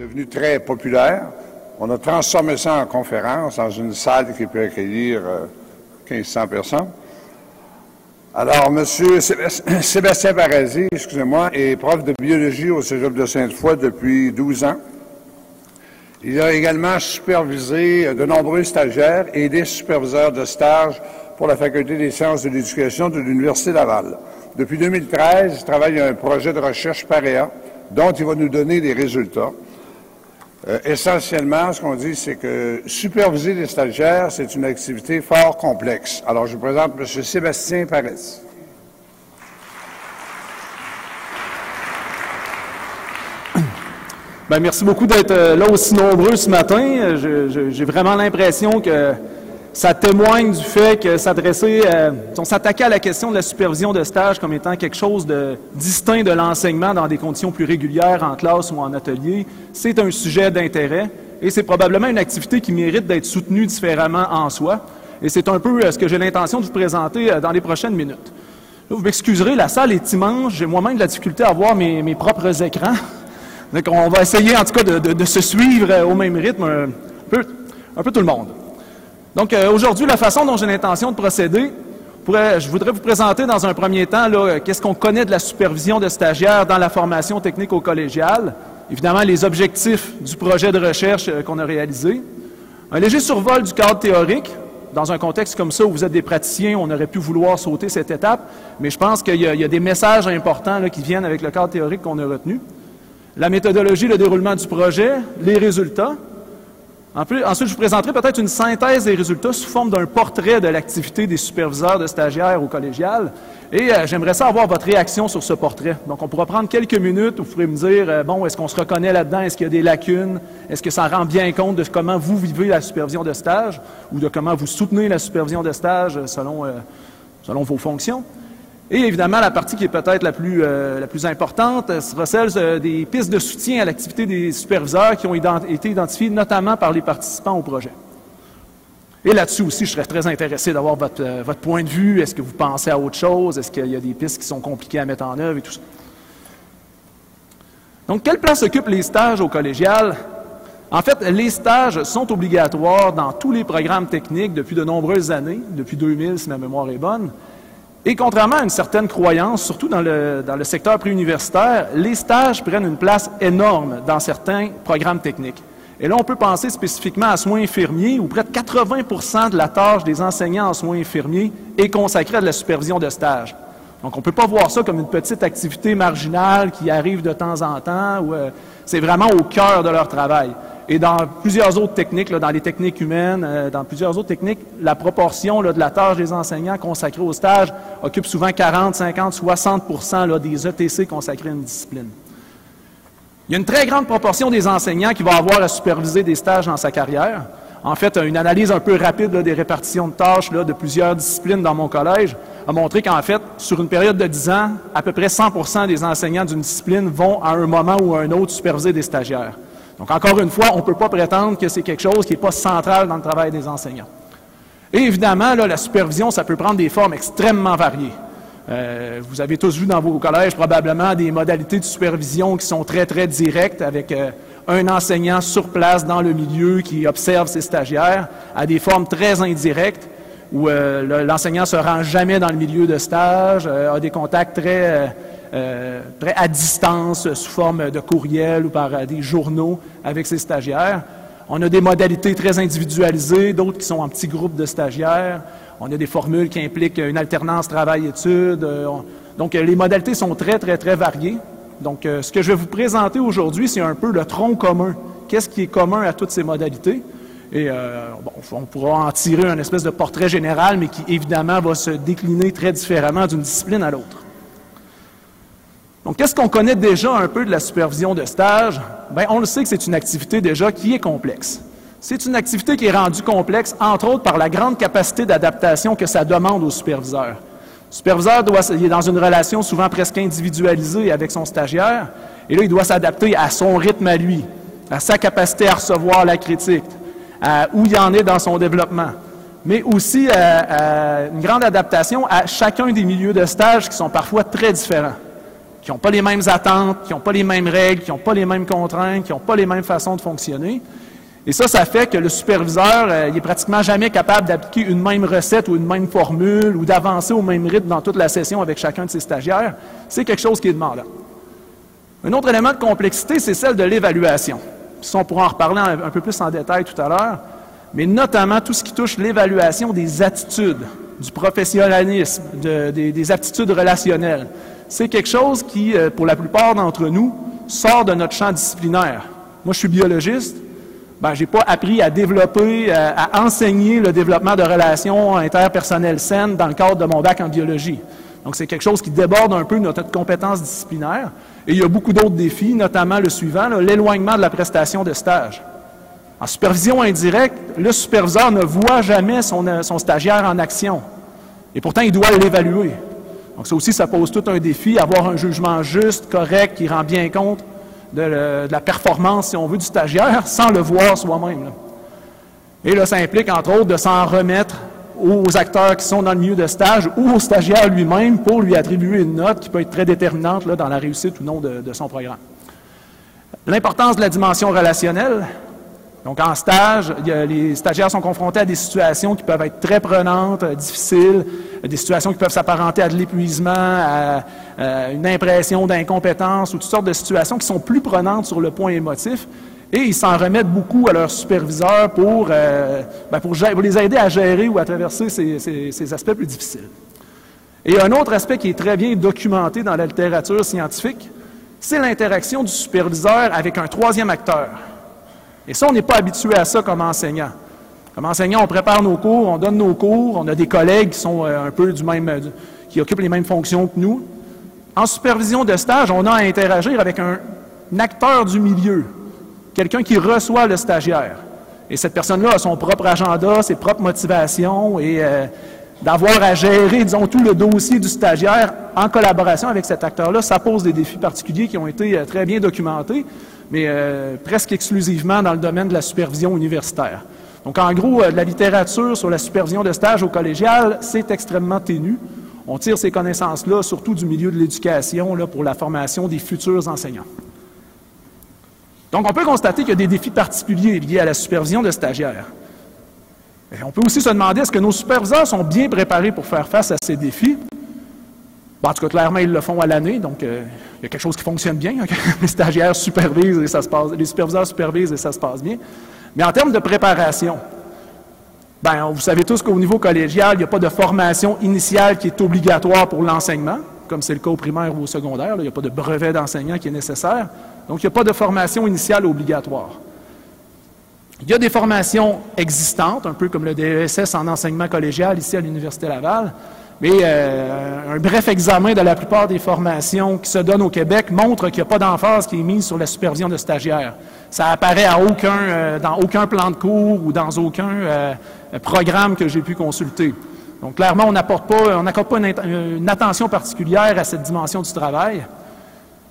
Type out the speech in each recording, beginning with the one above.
devenu très populaire. On a transformé ça en conférence dans une salle qui peut accueillir 1500 personnes. Alors, M. Sébastien Paradis, excusez-moi, est prof de biologie au Cégep de Sainte-Foy depuis 12 ans. Il a également supervisé de nombreux stagiaires et des superviseurs de stage pour la Faculté des sciences de l'éducation de l'Université Laval. Depuis 2013, il travaille à un projet de recherche PAREA dont il va nous donner des résultats. Euh, essentiellement, ce qu'on dit, c'est que superviser les stagiaires, c'est une activité fort complexe. Alors, je vous présente M. Sébastien Paris. Bien, merci beaucoup d'être euh, là aussi nombreux ce matin. J'ai vraiment l'impression que ça témoigne du fait que s'adresser, euh, on s'attaquait à la question de la supervision de stage comme étant quelque chose de distinct de l'enseignement dans des conditions plus régulières en classe ou en atelier, c'est un sujet d'intérêt et c'est probablement une activité qui mérite d'être soutenue différemment en soi. Et c'est un peu euh, ce que j'ai l'intention de vous présenter euh, dans les prochaines minutes. vous m'excuserez, la salle est immense, j'ai moi-même de la difficulté à voir mes, propres écrans. Donc on va essayer en tout cas de, se suivre au même rythme un peu tout le monde. Donc euh, aujourd'hui, la façon dont j'ai l'intention de procéder, je voudrais vous présenter dans un premier temps qu'est-ce qu'on connaît de la supervision de stagiaires dans la formation technique au collégial, évidemment les objectifs du projet de recherche euh, qu'on a réalisé, un léger survol du cadre théorique. Dans un contexte comme ça où vous êtes des praticiens, on aurait pu vouloir sauter cette étape, mais je pense qu'il y, a des messages importants qui viennent avec le cadre théorique qu'on a retenu. La méthodologie, le déroulement du projet, les résultats, Ensuite, je vous présenterai peut-être une synthèse des résultats sous forme d'un portrait de l'activité des superviseurs de stagiaires au collégial. Et euh, j'aimerais ça avoir votre réaction sur ce portrait. Donc, on pourra prendre quelques minutes où vous pourrez me dire, euh, bon, est-ce qu'on se reconnaît là-dedans? Est-ce qu'il y a des lacunes? Est-ce que ça rend bien compte de comment vous vivez la supervision de stage ou de comment vous soutenez la supervision de stage selon, euh, selon vos fonctions? Et évidemment, la partie qui est peut-être la, plus, euh, la plus importante sera celle euh, des pistes de soutien à l'activité des superviseurs qui ont été identifiées notamment par les participants au projet. Et là-dessus aussi, je serais très intéressé d'avoir votre, euh, votre, point de vue. Est-ce que vous pensez à autre chose? Est-ce qu'il y a des pistes qui sont compliquées à mettre en œuvre et tout ça? Donc, quelle place occupent les stages au collégial? En fait, les stages sont obligatoires dans tous les programmes techniques depuis de nombreuses années, depuis 2000 si ma mémoire est bonne. Et contrairement à une certaine croyance, surtout dans le, dans le secteur préuniversitaire, les stages prennent une place énorme dans certains programmes techniques. Et là, on peut penser spécifiquement à soins infirmiers, où près de 80% de la tâche des enseignants en soins infirmiers est consacrée à la supervision de stage. Donc, on ne peut pas voir ça comme une petite activité marginale qui arrive de temps en temps, ou euh, c'est vraiment au cœur de leur travail. Et dans plusieurs autres techniques, dans les techniques humaines, euh, dans plusieurs autres techniques, la proportion de la tâche des enseignants consacrée au stage occupe souvent 40, 50, 60% des ETC consacrés à une discipline. Il y a une très grande proportion des enseignants qui vont avoir à superviser des stages dans sa carrière. En fait, une analyse un peu rapide des répartitions de tâches de plusieurs disciplines dans mon collège a montré qu'en fait, sur une période de 10 ans, à peu près 100% des enseignants d'une discipline vont à un moment ou à un autre superviser des stagiaires. Donc, encore une fois, on ne peut pas prétendre que c'est quelque chose qui n'est pas central dans le travail des enseignants. Et évidemment, la supervision, ça peut prendre des formes extrêmement variées. Euh, vous avez tous vu dans vos collèges probablement des modalités de supervision qui sont très, très directes avec euh, un enseignant sur place dans le milieu qui observe ses stagiaires, à des formes très indirectes où euh, l'enseignant ne se rend jamais dans le milieu de stage, a des contacts très euh, à distance sous forme de courriel ou par euh, des journaux avec ses stagiaires. On a des modalités très individualisées, d'autres qui sont en petits groupes de stagiaires. On a des formules qui impliquent une alternance travail-études. Euh, donc, les modalités sont très, très, très variées. Donc, ce que je vais vous présenter aujourd'hui, c'est un peu le tronc commun. Qu'est-ce qui est commun à toutes ces modalités? Et bon, on pourra en tirer un espèce de portrait général, mais qui évidemment va se décliner très différemment d'une discipline à l'autre. Donc, qu'est-ce qu'on connaît déjà un peu de la supervision de stage? Bien, on le sait que c'est une activité déjà qui est complexe. C'est une activité qui est rendue complexe, entre autres, par la grande capacité d'adaptation que ça demande au superviseur. Le superviseur doit, il est dans une relation souvent presque individualisée avec son stagiaire, et là, il doit s'adapter à son rythme à lui, à sa capacité à recevoir la critique, à où il en est dans son développement, mais aussi à une grande adaptation à chacun des milieux de stage qui sont parfois très différents. Qui n'ont pas les mêmes attentes, qui n'ont pas les mêmes règles, qui n'ont pas les mêmes contraintes, qui n'ont pas les mêmes façons de fonctionner. Et ça, ça fait que le superviseur, euh, il est pratiquement jamais capable d'appliquer une même recette ou une même formule ou d'avancer au même rythme dans toute la session avec chacun de ses stagiaires. C'est quelque chose qui est demandant. Un autre élément de complexité, c'est celle de l'évaluation. on pourra en reparler un, peu plus en détail tout à l'heure, mais notamment tout ce qui touche l'évaluation des attitudes, du professionnalisme, des, aptitudes relationnelles. C'est quelque chose qui, euh, pour la plupart d'entre nous, sort de notre champ disciplinaire. Moi, je suis biologiste. Ben, j'ai pas appris à développer, à, euh, à enseigner le développement de relations interpersonnelles saines dans le cadre de mon bac en biologie. Donc, c'est quelque chose qui déborde un peu notre compétence disciplinaire. Et il y a beaucoup d'autres défis, notamment le suivant, l'éloignement de la prestation de stage. En supervision indirecte, le superviseur ne voit jamais son, euh, son stagiaire en action. Et pourtant, il doit l'évaluer. Donc ça aussi, ça pose tout un défi, avoir un jugement juste, correct, qui rend bien compte de, la performance, si on veut, du stagiaire, sans le voir soi-même. Et là, ça implique, entre autres, de s'en remettre aux acteurs qui sont dans le milieu de stage ou au stagiaire lui-même pour lui attribuer une note qui peut être très déterminante dans la réussite ou non de, son programme. L'importance de la dimension relationnelle. Donc, en stage, les stagiaires sont confrontés à des situations qui peuvent être très prenantes, difficiles, des situations qui peuvent s'apparenter à de l'épuisement, à, à, une impression d'incompétence ou toutes sortes de situations qui sont plus prenantes sur le point émotif et ils s'en remettent beaucoup à leurs superviseurs pour, euh, ben, pour, les aider à gérer ou à traverser ces, aspects plus difficiles. Et un autre aspect qui est très bien documenté dans la littérature scientifique, c'est l'interaction du superviseur avec un troisième acteur. Et ça, on n'est pas habitué à ça comme enseignant. Comme enseignant, on prépare nos cours, on donne nos cours, on a des collègues qui sont euh, un peu du même, qui occupent les mêmes fonctions que nous. En supervision de stage, on a à interagir avec un acteur du milieu, quelqu'un qui reçoit le stagiaire. Et cette personne-là a son propre agenda, ses propres motivations et euh, d'avoir à gérer, disons, tout le dossier du stagiaire en collaboration avec cet acteur-là, ça pose des défis particuliers qui ont été euh, très bien documentés, mais euh, presque exclusivement dans le domaine de la supervision universitaire. Donc, en gros, la littérature sur la supervision de stage au collégial, c'est extrêmement ténu. On tire ces connaissances-là surtout du milieu de l'éducation pour la formation des futurs enseignants. Donc, on peut constater qu'il y a des défis particuliers liés à la supervision de stagiaires. On peut aussi se demander est-ce que nos superviseurs sont bien préparés pour faire face à ces défis? En tout cas, clairement, ils le font à l'année, donc euh, il y a quelque chose qui fonctionne bien. les stagiaires supervisent et ça se passe, les superviseurs supervisent et ça se passe bien. Mais en termes de préparation, ben, vous savez tous qu'au niveau collégial, il n'y a pas de formation initiale qui est obligatoire pour l'enseignement, comme c'est le cas au primaire ou au secondaire. il n'y a pas de brevet d'enseignant qui est nécessaire. Donc, il n'y a pas de formation initiale obligatoire. Il y a des formations existantes, un peu comme le DESS en enseignement collégial ici à l'Université Laval, mais euh, un bref examen de la plupart des formations qui se donnent au Québec montre qu'il n'y a pas d'emphase qui est mise sur la supervision de stagiaires. Ça apparaît euh, dans aucun plan de cours ou dans aucun euh, programme que j'ai pu consulter. Donc clairement, on n'apporte pas, on n'accorde pas une, attention particulière à cette dimension du travail.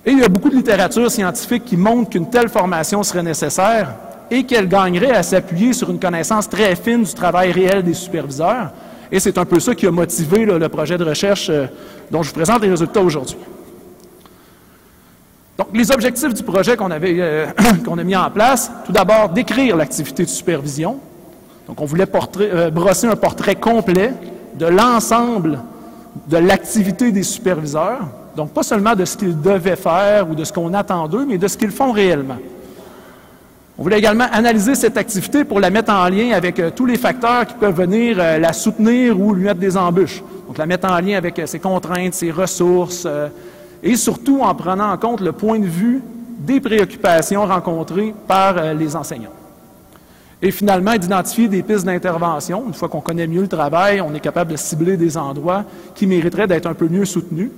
Et il y a beaucoup de littérature scientifique qui montre qu'une telle formation serait nécessaire et qu'elle gagnerait à s'appuyer sur une connaissance très fine du travail réel des superviseurs. Et c'est un peu ça qui a motivé le projet de recherche euh, dont je vous présente les résultats aujourd'hui. Donc, les objectifs du projet qu'on avait euh, a mis en place, tout d'abord, décrire l'activité de supervision. Donc, on voulait euh, brosser un portrait complet de l'ensemble de l'activité des superviseurs, donc, pas seulement de ce qu'ils devaient faire ou de ce qu'on attend d'eux, mais de ce qu'ils font réellement. On voulait également analyser cette activité pour la mettre en lien avec euh, tous les facteurs qui peuvent venir euh, la soutenir ou lui mettre des embûches. Donc, la mettre en lien avec euh, ses contraintes, ses ressources, et surtout en prenant en compte le point de vue des préoccupations rencontrées par les enseignants. Et finalement, d'identifier des pistes d'intervention. Une fois qu'on connaît mieux le travail, on est capable de cibler des endroits qui mériteraient d'être un peu mieux soutenus.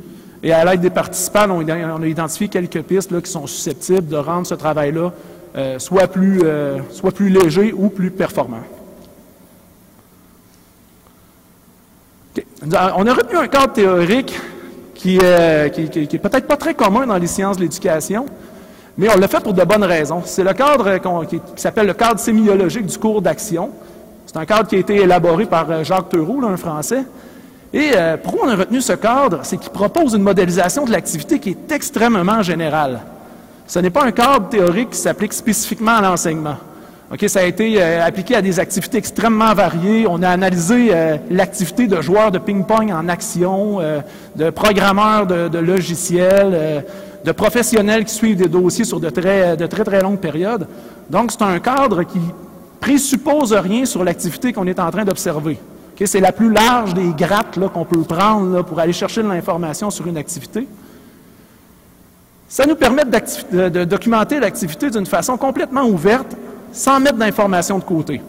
Et à l'aide des participants, on, a identifié quelques pistes qui sont susceptibles de rendre ce travail-là euh, soit, plus, euh, soit plus léger ou plus performant. On a retenu un cadre théorique qui, euh, qui, qui, est peut-être pas très commun dans les sciences de l'éducation, mais on l'a fait pour de bonnes raisons. C'est le cadre qui, s'appelle le cadre sémiologique du cours d'action. C'est un cadre qui a été élaboré par Jacques Theroux, un Français, Et euh, pourquoi on a retenu ce cadre? C'est qu'il propose une modélisation de l'activité qui est extrêmement générale. Ce n'est pas un cadre théorique qui s'applique spécifiquement à l'enseignement. OK, ça a été euh, appliqué à des activités extrêmement variées. On a analysé euh, l'activité de joueurs de ping-pong en action, de programmeurs de, logiciels, de professionnels qui suivent des dossiers sur de très, de très, très longues périodes. Donc, c'est un cadre qui présuppose rien sur l'activité qu'on est en train d'observer. c'est la plus large des grattes qu'on peut prendre pour aller chercher de l'information sur une activité. Ça nous permet de, documenter l'activité d'une façon complètement ouverte, sans mettre d'informations de côté.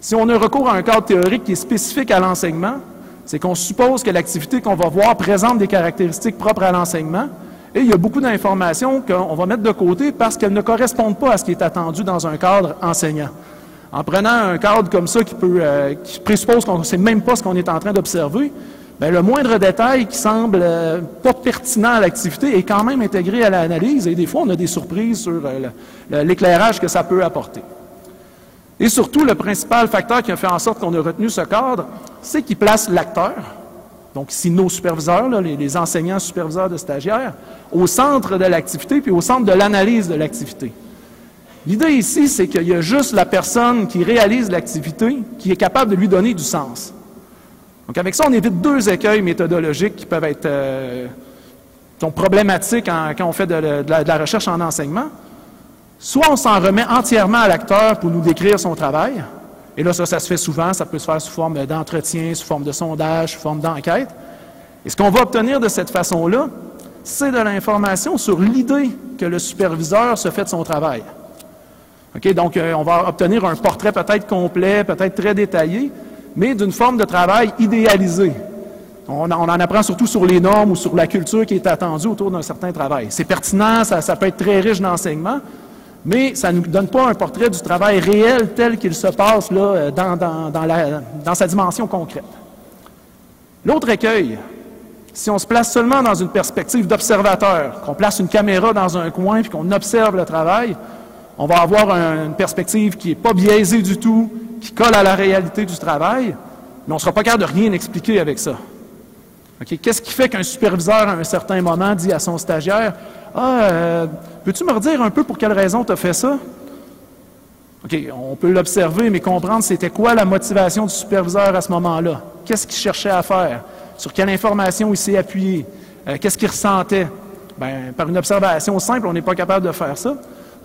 Si on a recours à un cadre théorique qui est spécifique à l'enseignement, c'est qu'on suppose que l'activité qu'on va voir présente des caractéristiques propres à l'enseignement, et il y a beaucoup d'informations qu'on va mettre de côté parce qu'elles ne correspondent pas à ce qui est attendu dans un cadre enseignant. En prenant un cadre comme ça qui, peut, euh, qui présuppose qu'on ne sait même pas ce qu'on est en train d'observer, bien, le moindre détail qui semble euh, pas pertinent à l'activité est quand même intégré à l'analyse et des fois on a des surprises sur euh, l'éclairage que ça peut apporter. Et surtout, le principal facteur qui a fait en sorte qu'on a retenu ce cadre, c'est qu'il place l'acteur, donc ici nos superviseurs, les, enseignants superviseurs de stagiaires, au centre de l'activité puis au centre de l'analyse de l'activité. L'idée ici, c'est qu'il y a juste la personne qui réalise l'activité qui est capable de lui donner du sens. Donc avec ça, on évite deux écueils méthodologiques qui peuvent être euh, problématiques quand on fait de, la, recherche en enseignement. Soit on s'en remet entièrement à l'acteur pour nous décrire son travail, et là, ça, ça se fait souvent, ça peut se faire sous forme d'entretien, sous forme de sondage, sous forme d'enquête. Et ce qu'on va obtenir de cette façon-là, c'est de l'information sur l'idée que le superviseur se fait de son travail. Donc, euh, on va obtenir un portrait peut-être complet, peut-être très détaillé, mais d'une forme de travail idéalisée. On, en apprend surtout sur les normes ou sur la culture qui est attendue autour d'un certain travail. C'est pertinent, ça, peut être très riche d'enseignement, mais ça ne nous donne pas un portrait du travail réel tel qu'il se passe là, euh, dans, sa dimension concrète. L'autre écueil, si on se place seulement dans une perspective d'observateur, qu'on place une caméra dans un coin et qu'on observe le travail, on va avoir une perspective qui n'est pas biaisée du tout, qui colle à la réalité du travail, mais on ne sera pas capable de rien expliquer avec ça. Qu'est-ce qui fait qu'un superviseur, à un certain moment, dit à son stagiaire Ah, euh, Peux-tu me redire un peu pour quelle raison tu as fait ça? OK, on peut l'observer, mais comprendre c'était quoi la motivation du superviseur à ce moment-là. Qu'est-ce qu'il cherchait à faire? Sur quelle information il s'est appuyé? Euh, qu'est-ce qu'il ressentait? Bien, par une observation simple, on n'est pas capable de faire ça.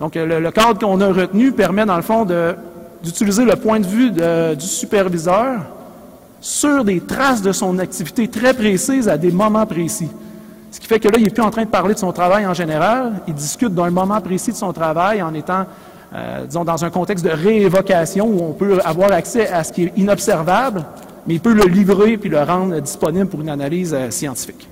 Donc, le, cadre qu'on a retenu permet, dans le fond, d'utiliser le point de vue du superviseur sur des traces de son activité très précises à des moments précis. Ce qui fait que là, il n'est plus en train de parler de son travail en général, il discute d'un moment précis de son travail en étant, euh, disons, dans un contexte de réévocation où on peut avoir accès à ce qui est inobservable, mais il peut le livrer puis le rendre disponible pour une analyse euh, scientifique.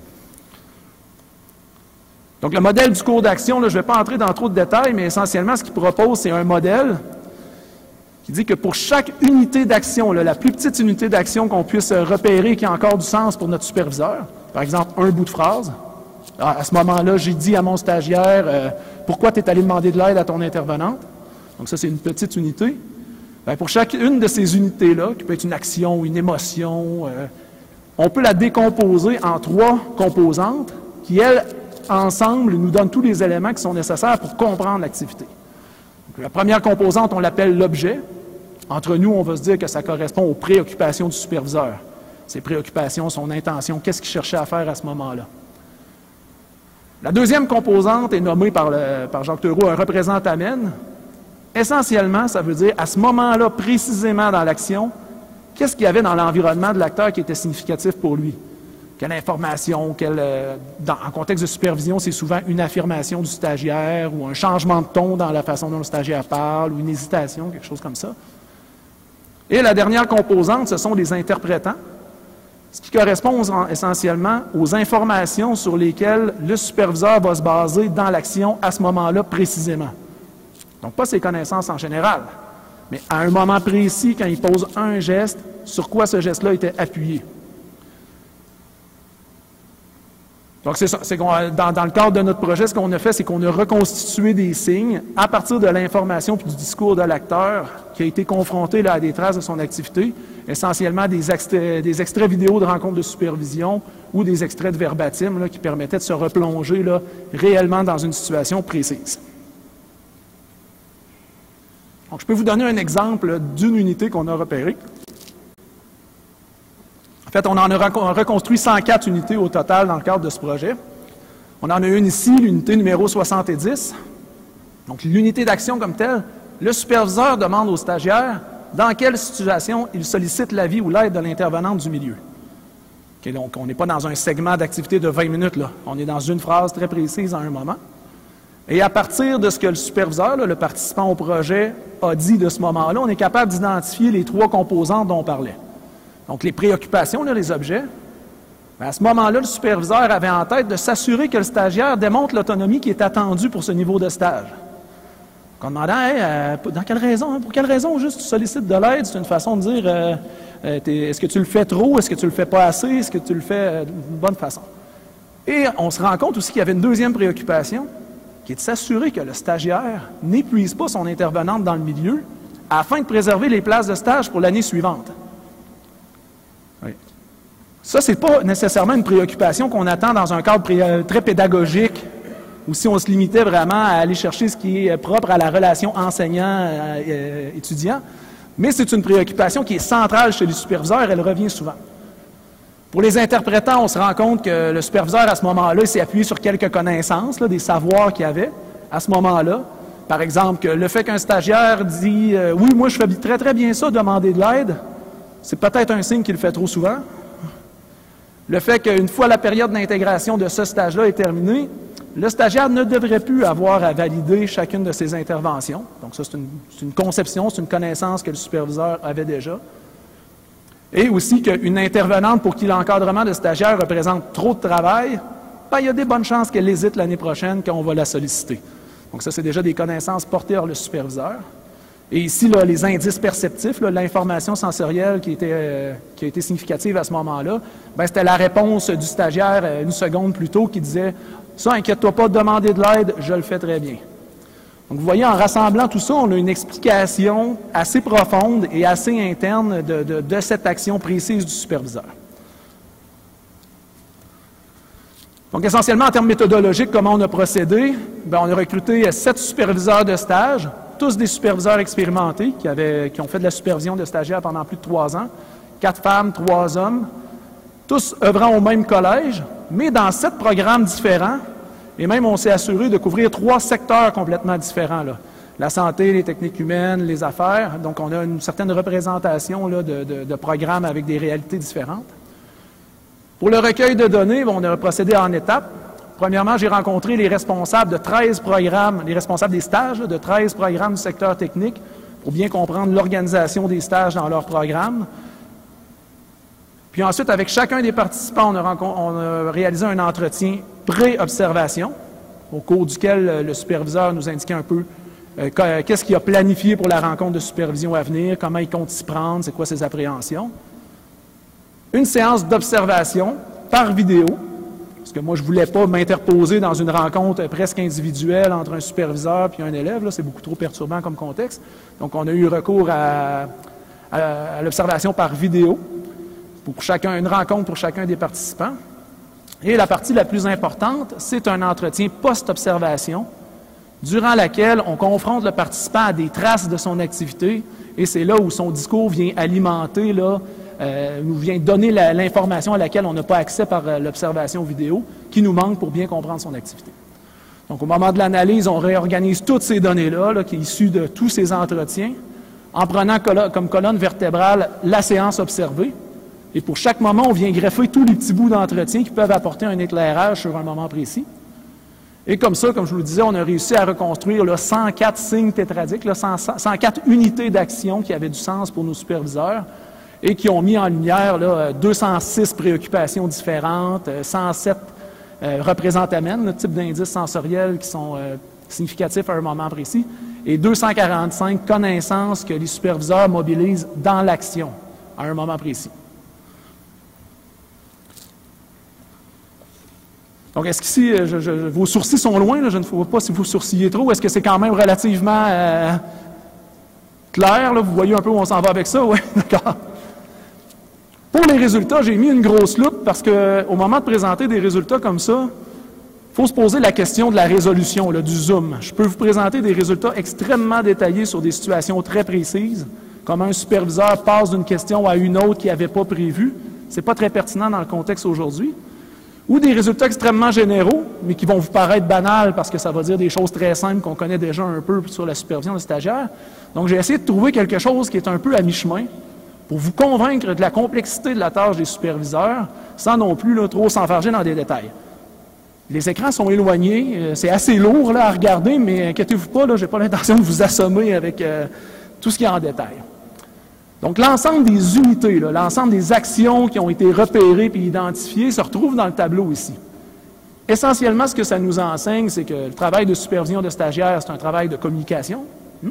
Donc, le modèle du cours d'action, je ne vais pas entrer dans trop de détails, mais essentiellement, ce qu'il propose, c'est un modèle qui dit que pour chaque unité d'action, la plus petite unité d'action qu'on puisse repérer qui a encore du sens pour notre superviseur, par exemple, un bout de phrase, à ce moment-là, j'ai dit à mon stagiaire euh, Pourquoi tu es allé demander de l'aide à ton intervenante Donc, ça, c'est une petite unité. Bien, pour chacune de ces unités-là, qui peut être une action une émotion, euh, on peut la décomposer en trois composantes qui, elles, ensemble, nous donnent tous les éléments qui sont nécessaires pour comprendre l'activité. La première composante, on l'appelle l'objet. Entre nous, on va se dire que ça correspond aux préoccupations du superviseur. Ses préoccupations, son intention, qu'est-ce qu'il cherchait à faire à ce moment-là. La deuxième composante est nommée par, Jacques Theroux un représentamène. Essentiellement, ça veut dire à ce moment-là, précisément dans l'action, qu'est-ce qu'il y avait dans l'environnement de l'acteur qui était significatif pour lui? Quelle information, quelle, euh, en contexte de supervision, c'est souvent une affirmation du stagiaire ou un changement de ton dans la façon dont le stagiaire parle ou une hésitation, quelque chose comme ça. Et la dernière composante, ce sont les interprétants ce qui correspond essentiellement aux informations sur lesquelles le superviseur va se baser dans l'action à ce moment-là précisément. Donc, pas ses connaissances en général, mais à un moment précis, quand il pose un geste, sur quoi ce geste-là était appuyé. Donc. C'est dans, le cadre de notre projet, ce qu'on a fait, c'est qu'on a reconstitué des signes à partir de l'information puis du discours de l'acteur qui a été confronté là, à des traces de son activité, essentiellement des, extraits, vidéo de rencontres de supervision ou des extraits de verbatim qui permettaient de se replonger là, réellement dans une situation précise. Donc, je peux vous donner un exemple d'une unité qu'on a repérée. En fait, on en a reconstruit 104 unités au total dans le cadre de ce projet. On en a une ici, l'unité numéro 70. Donc, l'unité d'action comme telle, le superviseur demande au stagiaire dans quelle situation il sollicite l'avis ou l'aide de l'intervenante du milieu. donc, on n'est pas dans un segment d'activité de 20 minutes, là. On est dans une phrase très précise à un moment. Et à partir de ce que le superviseur, le participant au projet, a dit de ce moment-là, on est capable d'identifier les trois composantes dont on parlait. Donc, les préoccupations, les objets. À ce moment-là, le superviseur avait en tête de s'assurer que le stagiaire démontre l'autonomie qui est attendue pour ce niveau de stage. En demandant, euh, dans quelle raison, hein, pour quelle raison juste tu sollicites de l'aide, c'est une façon de dire, euh, euh, est-ce que tu le fais trop, est-ce que tu le fais pas assez, est-ce que tu le fais d'une bonne façon? Et on se rend compte aussi qu'il y avait une deuxième préoccupation, qui est de s'assurer que le stagiaire n'épuise pas son intervenante dans le milieu afin de préserver les places de stage pour l'année suivante. Ça, ce n'est pas nécessairement une préoccupation qu'on attend dans un cadre euh, très pédagogique, ou si on se limitait vraiment à aller chercher ce qui est propre à la relation enseignant-étudiant, euh, mais c'est une préoccupation qui est centrale chez les superviseurs, elle revient souvent. Pour les interprétants, on se rend compte que le superviseur, à ce moment-là, s'est appuyé sur quelques connaissances, des savoirs qu'il avait à ce moment-là. Par exemple, que le fait qu'un stagiaire dit euh, Oui, moi, je fais très, très bien ça, demander de l'aide », c'est peut-être un signe qu'il le fait trop souvent le fait qu'une fois la période d'intégration de ce stage-là est terminée, le stagiaire ne devrait plus avoir à valider chacune de ses interventions. Donc ça, c'est une, conception, c'est une connaissance que le superviseur avait déjà. Et aussi qu'une intervenante pour qui l'encadrement de stagiaire représente trop de travail, ben, il y a des bonnes chances qu'elle hésite l'année prochaine quand on va la solliciter. Donc ça, c'est déjà des connaissances portées par le superviseur. Et ici, les indices perceptifs, l'information sensorielle qui, était, euh, a été significative à ce moment-là, ben, c'était la réponse du stagiaire euh, une seconde plus tôt qui disait Ça, inquiète-toi pas de demander de l'aide, je le fais très bien. Donc, vous voyez, en rassemblant tout ça, on a une explication assez profonde et assez interne de, cette action précise du superviseur. Donc, essentiellement, en termes méthodologiques, comment on a procédé? Bien, on a recruté sept superviseurs de stage tous des superviseurs expérimentés qui, avaient, qui ont fait de la supervision de stagiaires pendant plus de trois ans. Quatre femmes, trois hommes, tous œuvrant au même collège, mais dans sept programmes différents. Et même, on s'est assuré de couvrir trois secteurs complètement différents. La santé, les techniques humaines, les affaires. Donc, on a une certaine représentation de, de programmes avec des réalités différentes. Pour le recueil de données, on a procédé en étapes. Premièrement, j'ai rencontré les responsables de 13 programmes, les responsables des stages de 13 programmes du secteur technique pour bien comprendre l'organisation des stages dans leur programme. Puis ensuite, avec chacun des participants, on a, réalisé un entretien pré-observation, au cours duquel euh, le superviseur nous indiquait un peu euh, euh, qu'est-ce qu'il a planifié pour la rencontre de supervision à venir, comment il compte s'y prendre, c'est quoi ses appréhensions. Une séance d'observation par vidéo, parce que moi, je ne voulais pas m'interposer dans une rencontre presque individuelle entre un superviseur et un élève. C'est beaucoup trop perturbant comme contexte. Donc, on a eu recours à, l'observation par vidéo pour chacun, une rencontre pour chacun des participants. Et la partie la plus importante, c'est un entretien post-observation durant laquelle on confronte le participant à des traces de son activité et c'est là où son discours vient alimenter là, euh, nous vient donner l'information à laquelle on n'a pas accès par euh, l'observation vidéo, qui nous manque pour bien comprendre son activité. Donc, au moment de l'analyse, on réorganise toutes ces données-là, qui sont issues de tous ces entretiens, en prenant comme colonne vertébrale la séance observée. Et pour chaque moment, on vient greffer tous les petits bouts d'entretien qui peuvent apporter un éclairage sur un moment précis. Et comme ça, comme je vous le disais, on a réussi à reconstruire là, 104 signes tétradiques, 104 unités d'action qui avaient du sens pour nos superviseurs, et qui ont mis en lumière là, 206 préoccupations différentes, 107 euh, euh, le type d'indices sensoriels qui sont euh, significatifs à un moment précis, et 245 connaissances que les superviseurs mobilisent dans l'action à un moment précis. Donc, est-ce qu'ici, euh, vos sourcils sont loin? je ne vois pas si vous sourcillez trop. Est-ce que c'est quand même relativement clair? Vous voyez un peu où on s'en va avec ça? Oui, d'accord. Pour les résultats, j'ai mis une grosse loupe parce qu'au moment de présenter des résultats comme ça, il faut se poser la question de la résolution, du zoom. Je peux vous présenter des résultats extrêmement détaillés sur des situations très précises, comme un superviseur passe d'une question à une autre qu'il n'avait pas prévue. Ce n'est pas très pertinent dans le contexte aujourd'hui. Ou des résultats extrêmement généraux, mais qui vont vous paraître banals parce que ça va dire des choses très simples qu'on connaît déjà un peu sur la supervision des stagiaires. Donc, j'ai essayé de trouver quelque chose qui est un peu à mi-chemin pour vous convaincre de la complexité de la tâche des superviseurs sans non plus trop s'enfarger dans des détails. Les écrans sont éloignés, euh, c'est assez lourd là, à regarder, mais inquiétez-vous pas, je n'ai pas l'intention de vous assommer avec euh, tout ce qui est en détail. Donc, l'ensemble des unités, l'ensemble des actions qui ont été repérées et identifiées se retrouvent dans le tableau ici. Essentiellement, ce que ça nous enseigne, c'est que le travail de supervision de stagiaires, c'est un travail de communication. Hmm?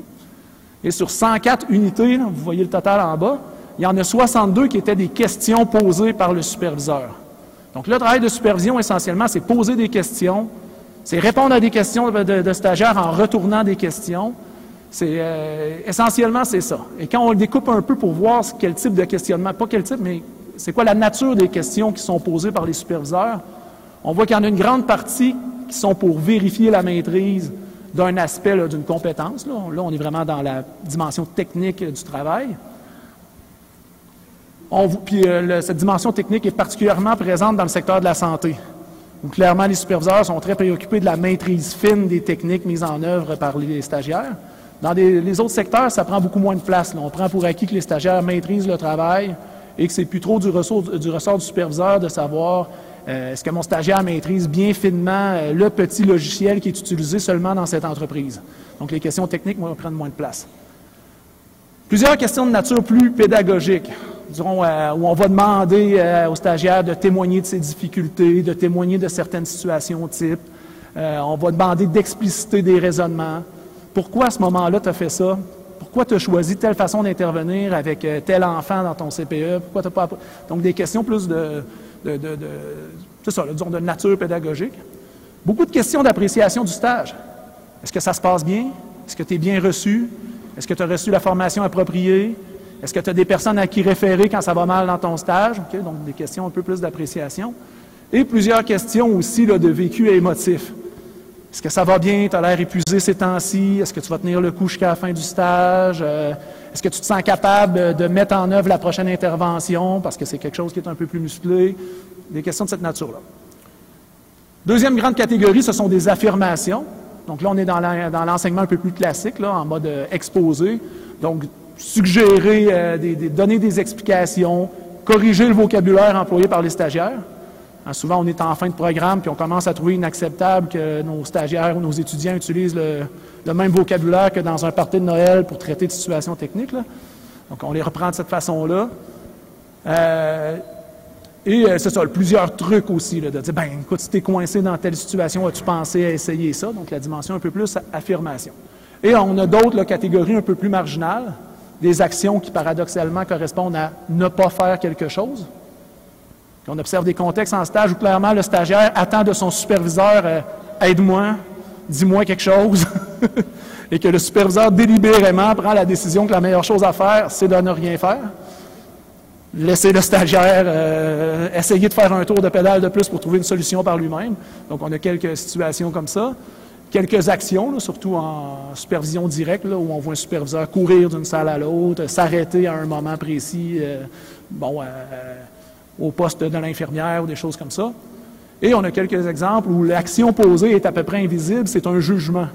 Et sur 104 unités, vous voyez le total en bas, il y en a 62 qui étaient des questions posées par le superviseur. Donc, le travail de supervision, essentiellement, c'est poser des questions, c'est répondre à des questions de stagiaires en retournant des questions, c'est euh, essentiellement c'est ça. Et quand on le découpe un peu pour voir quel type de questionnement, pas quel type, mais c'est quoi la nature des questions qui sont posées par les superviseurs, on voit qu'il y en a une grande partie qui sont pour vérifier la maîtrise d'un aspect d'une compétence. Là. on est vraiment dans la dimension technique du travail. On, puis euh, cette dimension technique est particulièrement présente dans le secteur de la santé, où clairement les superviseurs sont très préoccupés de la maîtrise fine des techniques mises en œuvre par les stagiaires. Dans les autres secteurs, ça prend beaucoup moins de place. On prend pour acquis que les stagiaires maîtrisent le travail et que c'est plus trop du ressort du, ressort du superviseur de savoir euh, est-ce que mon stagiaire maîtrise bien finement euh, le petit logiciel qui est utilisé seulement dans cette entreprise. Donc les questions techniques vont prendre moins de place. Plusieurs questions de nature plus pédagogique, euh, on va demander aux stagiaires de témoigner de ses difficultés, de témoigner de certaines situations types. on va demander d'expliciter des raisonnements. Pourquoi à ce moment-là tu as fait ça? Pourquoi tu as choisi telle façon d'intervenir avec euh, tel enfant dans ton CPE? Pourquoi pas. Donc, des questions plus de. de, de nature pédagogique. Beaucoup de questions d'appréciation du stage. Est-ce que ça se passe bien? Est-ce que tu es bien reçu? Est-ce que tu as reçu la formation appropriée? Est-ce que tu as des personnes à qui référer quand ça va mal dans ton stage? Donc, des questions un peu plus d'appréciation. Et plusieurs questions aussi de vécu émotif. Est-ce que ça va bien? Tu as l'air épuisé ces temps-ci? Est-ce que tu vas tenir le coup jusqu'à la fin du stage? Euh, est-ce que tu te sens capable de mettre en œuvre la prochaine intervention? Parce que c'est quelque chose qui est un peu plus musclé? Des questions de cette nature-là. Deuxième grande catégorie, ce sont des affirmations. Donc là, on est dans l'enseignement un peu plus classique, en mode euh, exposé. Donc, suggérer, euh, donner des explications, corriger le vocabulaire employé par les stagiaires. Hein, souvent, on est en fin de programme, puis on commence à trouver inacceptable que nos stagiaires ou nos étudiants utilisent le, même vocabulaire que dans un party de Noël pour traiter de situations techniques. Donc, on les reprend de cette façon-là. Euh, et euh, c'est ça, plusieurs trucs aussi, de dire, ben écoute, si tu es coincé dans telle situation, as-tu pensé à essayer ça? Donc, la dimension un peu plus affirmation. Et on a d'autres catégories un peu plus marginales, des actions qui paradoxalement correspondent à ne pas faire quelque chose. On observe des contextes en stage où clairement le stagiaire attend de son superviseur euh, Aide-moi, dis-moi quelque chose. et que le superviseur délibérément prend la décision que la meilleure chose à faire, c'est de ne rien faire. Laisser le stagiaire euh, essayer de faire un tour de pédale de plus pour trouver une solution par lui-même. Donc, on a quelques situations comme ça. Quelques actions, surtout en supervision directe, où on voit un superviseur courir d'une salle à l'autre, s'arrêter à un moment précis. Euh, bon, au poste de l'infirmière ou des choses comme ça. Et on a quelques exemples où l'action posée est à peu près invisible, c'est un jugement.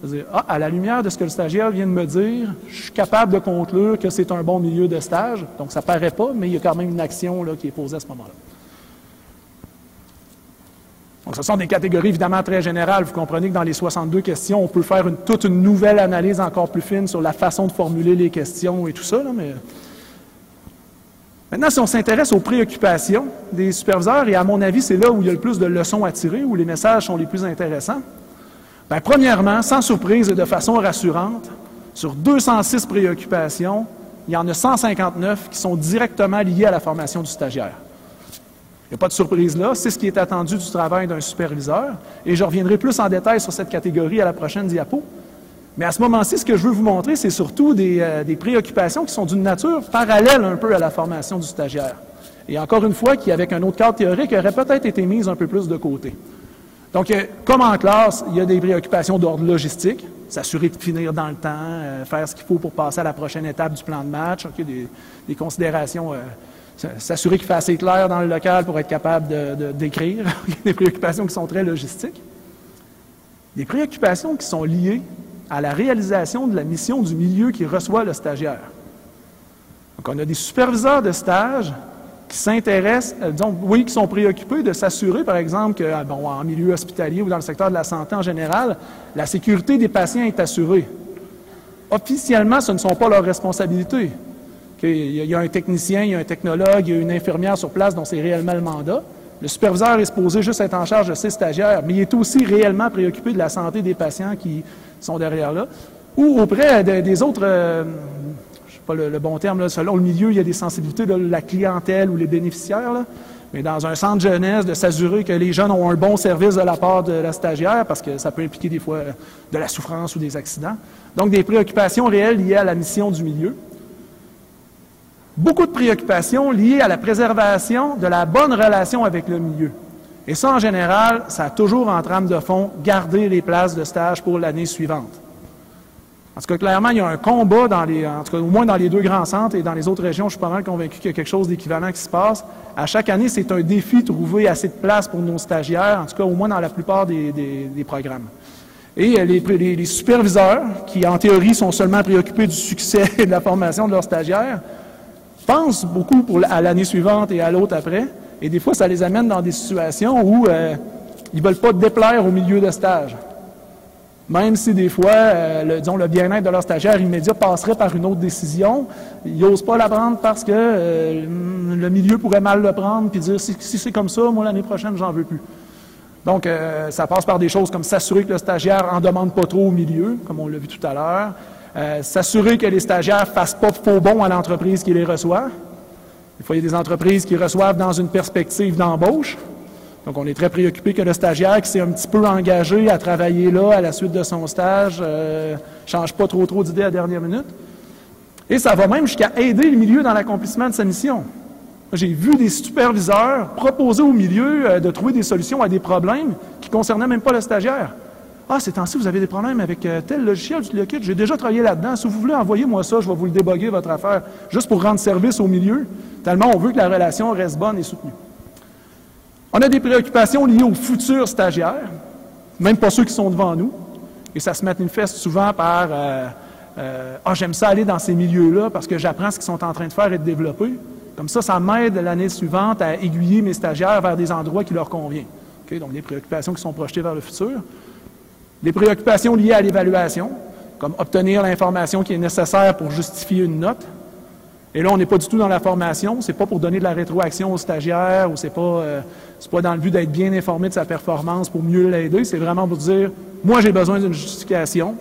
C'est-à-dire, ah, à la lumière de ce que le stagiaire vient de me dire, je suis capable de conclure que c'est un bon milieu de stage. Donc, ça ne paraît pas, mais il y a quand même une action qui est posée à ce moment-là. Donc, ce sont des catégories évidemment très générales. Vous comprenez que dans les 62 questions, on peut faire une, toute une nouvelle analyse encore plus fine sur la façon de formuler les questions et tout ça, mais Maintenant, si on s'intéresse aux préoccupations des superviseurs, et à mon avis, c'est là où il y a le plus de leçons à tirer, où les messages sont les plus intéressants. Bien, premièrement, sans surprise et de façon rassurante, sur 206 préoccupations, il y en a 159 qui sont directement liées à la formation du stagiaire. N'y a pas de surprise là. C'est ce qui est attendu du travail d'un superviseur. Et je reviendrai plus en détail sur cette catégorie à la prochaine diapo. Mais à ce moment-ci, ce que je veux vous montrer, c'est surtout des, euh, préoccupations qui sont d'une nature parallèle un peu à la formation du stagiaire. Et encore une fois, qui, avec un autre cadre théorique, aurait peut-être été mise un peu plus de côté. Donc, euh, comme en classe, il y a des préoccupations d'ordre logistique, s'assurer de finir dans le temps, euh, faire ce qu'il faut pour passer à la prochaine étape du plan de match, des, considérations, s'assurer qu'il fait assez clair dans le local pour être capable de, d'écrire, des préoccupations qui sont très logistiques. Des préoccupations qui sont liées à la réalisation de la mission du milieu qui reçoit le stagiaire. Donc, on a des superviseurs de stage qui s'intéressent, euh, donc, oui, qui sont préoccupés de s'assurer, par exemple, que, ah, bon, en milieu hospitalier ou dans le secteur de la santé en général, la sécurité des patients est assurée. Officiellement, ce ne sont pas leurs responsabilités. Il y a un technicien, il y a un technologue, il y a une infirmière sur place dont c'est réellement le mandat. Le superviseur est supposé juste être en charge de ses stagiaires, mais il est aussi réellement préoccupé de la santé des patients qui sont derrière là, ou auprès des autres, euh, je ne sais pas le, bon terme, selon le milieu, il y a des sensibilités de la clientèle ou les bénéficiaires, mais dans un centre jeunesse, de s'assurer que les jeunes ont un bon service de la part de la stagiaire, parce que ça peut impliquer des fois de la souffrance ou des accidents. Donc, des préoccupations réelles liées à la mission du milieu. Beaucoup de préoccupations liées à la préservation de la bonne relation avec le milieu. Et ça, en général, ça a toujours en trame de fond garder les places de stage pour l'année suivante. En tout cas, clairement, il y a un combat dans les, en tout cas, au moins dans les deux grands centres et dans les autres régions, je suis pas mal convaincu qu'il y a quelque chose d'équivalent qui se passe. À chaque année, c'est un défi de trouver assez de place pour nos stagiaires, en tout cas, au moins dans la plupart des, programmes. Et euh, les, les, les, superviseurs, qui en théorie sont seulement préoccupés du succès et de la formation de leurs stagiaires, pensent beaucoup pour, à l'année suivante et à l'autre après. Et des fois, ça les amène dans des situations où euh, ils ne veulent pas déplaire au milieu de stage. Même si des fois, euh, le, bien-être de leur stagiaire immédiat passerait par une autre décision, ils n'osent pas la prendre parce que euh, le milieu pourrait mal le prendre puis dire si, c'est comme ça, moi l'année prochaine, j'en veux plus. Donc, ça passe par des choses comme s'assurer que le stagiaire en demande pas trop au milieu, comme on l'a vu tout à l'heure, euh, s'assurer que les stagiaires fassent pas faux bons à l'entreprise qui les reçoit. Des fois, il y des entreprises qui reçoivent dans une perspective d'embauche. Donc, on est très préoccupé que le stagiaire qui s'est un petit peu engagé à travailler là à la suite de son stage ne euh, change pas trop trop d'idées à la dernière minute. Et ça va même jusqu'à aider le milieu dans l'accomplissement de sa mission. J'ai vu des superviseurs proposer au milieu euh, de trouver des solutions à des problèmes qui ne concernaient même pas le stagiaire. Ah, ces temps-ci, vous avez des problèmes avec euh, tel logiciel, tu le j'ai déjà travaillé là-dedans. Si vous voulez, envoyez-moi ça, je vais vous le déboguer, votre affaire, juste pour rendre service au milieu, tellement on veut que la relation reste bonne et soutenue. On a des préoccupations liées aux futurs stagiaires, même pas ceux qui sont devant nous, et ça se manifeste souvent par euh, euh, Ah, j'aime ça aller dans ces milieux-là parce que j'apprends ce qu'ils sont en train de faire et de développer. Comme ça, ça m'aide l'année suivante à aiguiller mes stagiaires vers des endroits qui leur conviennent. Donc, des préoccupations qui sont projetées vers le futur. Les préoccupations liées à l'évaluation, comme obtenir l'information qui est nécessaire pour justifier une note. Et là, on n'est pas du tout dans la formation, c'est pas pour donner de la rétroaction aux stagiaires ou c'est pas, euh, pas dans le but d'être bien informé de sa performance pour mieux l'aider, c'est vraiment pour dire, moi j'ai besoin d'une justification,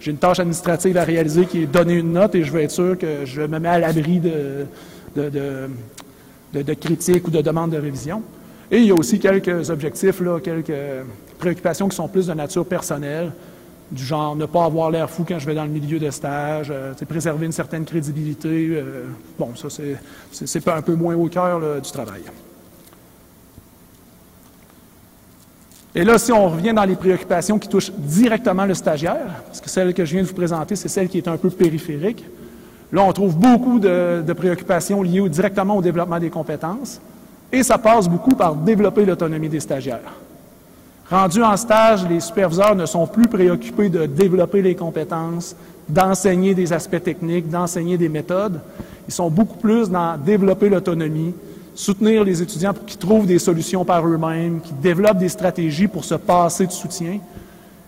j'ai une tâche administrative à réaliser qui est donner une note et je veux être sûr que je me mets à l'abri de, de, de, de critiques ou de demandes de révision. Et il y a aussi quelques objectifs, là, quelques préoccupations qui sont plus de nature personnelle, du genre ne pas avoir l'air fou quand je vais dans le milieu de stage, euh, préserver une certaine crédibilité. Euh, bon, ça, c'est un peu moins au cœur du travail. Et là, si on revient dans les préoccupations qui touchent directement le stagiaire, parce que celle que je viens de vous présenter, c'est celle qui est un peu périphérique, là, on trouve beaucoup de, de préoccupations liées directement au développement des compétences, et ça passe beaucoup par développer l'autonomie des stagiaires. Rendus en stage, les superviseurs ne sont plus préoccupés de développer les compétences, d'enseigner des aspects techniques, d'enseigner des méthodes. Ils sont beaucoup plus dans développer l'autonomie, soutenir les étudiants pour qu'ils trouvent des solutions par eux-mêmes, qu'ils développent des stratégies pour se passer de soutien.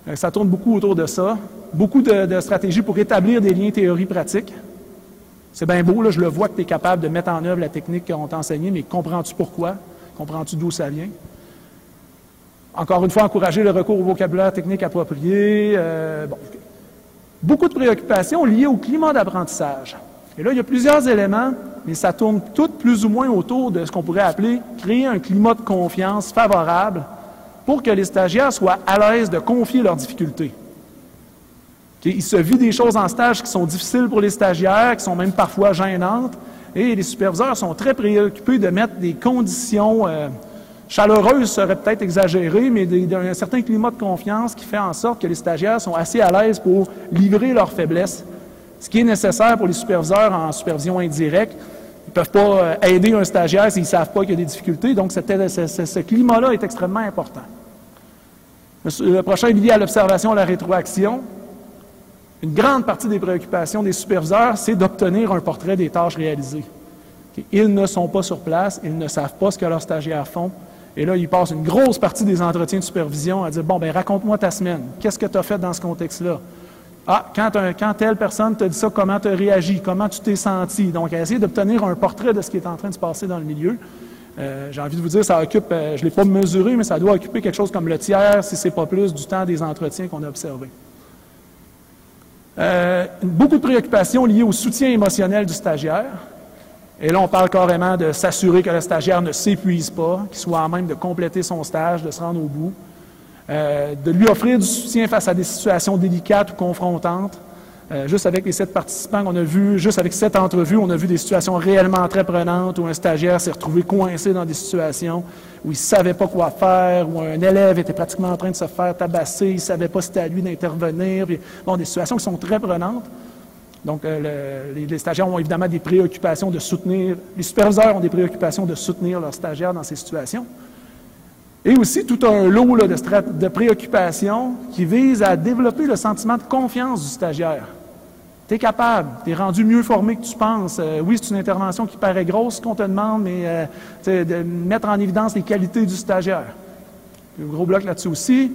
Euh, ça tourne beaucoup autour de ça. Beaucoup de, stratégies pour établir des liens théorie-pratique. C'est bien beau, là, je le vois que tu es capable de mettre en œuvre la technique qu'on t'a enseignée, mais comprends-tu pourquoi? Comprends-tu d'où ça vient? Encore une fois, encourager le recours au vocabulaire technique approprié. Euh, bon. Beaucoup de préoccupations liées au climat d'apprentissage. Et là, il y a plusieurs éléments, mais ça tourne tout plus ou moins autour de ce qu'on pourrait appeler créer un climat de confiance favorable pour que les stagiaires soient à l'aise de confier leurs difficultés. Il se vit des choses en stage qui sont difficiles pour les stagiaires, qui sont même parfois gênantes, et les superviseurs sont très préoccupés de mettre des conditions euh, chaleureuses, serait peut-être exagéré, mais d'un certain climat de confiance qui fait en sorte que les stagiaires sont assez à l'aise pour livrer leurs faiblesses, ce qui est nécessaire pour les superviseurs en supervision indirecte. Ils ne peuvent pas euh, aider un stagiaire s'ils ne savent pas qu'il y a des difficultés, donc ce climat-là est extrêmement important. Le prochain est lié à l'observation, à la rétroaction. Une grande partie des préoccupations des superviseurs, c'est d'obtenir un portrait des tâches réalisées. Ils ne sont pas sur place, ils ne savent pas ce que leurs stagiaires font. Et là, ils passent une grosse partie des entretiens de supervision à dire Bon, ben raconte-moi ta semaine. Qu'est-ce que tu as fait dans ce contexte-là? Ah, quand, quand, telle personne te dit ça, comment tu as réagi? Comment tu t'es senti? Donc, essayer d'obtenir un portrait de ce qui est en train de se passer dans le milieu. Euh, j'ai envie de vous dire, ça occupe, euh, je ne l'ai pas mesuré, mais ça doit occuper quelque chose comme le tiers, si ce n'est pas plus, du temps des entretiens qu'on a observés. Euh, beaucoup de préoccupations liées au soutien émotionnel du stagiaire. Et là, on parle carrément de s'assurer que le stagiaire ne s'épuise pas, qu'il soit en même de compléter son stage, de se rendre au bout, de lui offrir du soutien face à des situations délicates ou confrontantes, euh, juste avec les sept participants qu'on a vus, juste avec sept entrevues, on a vu des situations réellement très prenantes où un stagiaire s'est retrouvé coincé dans des situations où il ne savait pas quoi faire, où un élève était pratiquement en train de se faire tabasser, il ne savait pas si c'était à lui d'intervenir. Bon, des situations qui sont très prenantes. Donc, euh, les, stagiaires ont évidemment des préoccupations de soutenir, les superviseurs ont des préoccupations de soutenir leurs stagiaires dans ces situations. Et aussi tout un lot de, de préoccupations qui vise à développer le sentiment de confiance du stagiaire. Tu es capable, tu es rendu mieux formé que tu penses. Euh, oui, c'est une intervention qui paraît grosse, qu'on te demande, mais euh, de mettre en évidence les qualités du stagiaire. Un gros bloc là-dessus aussi.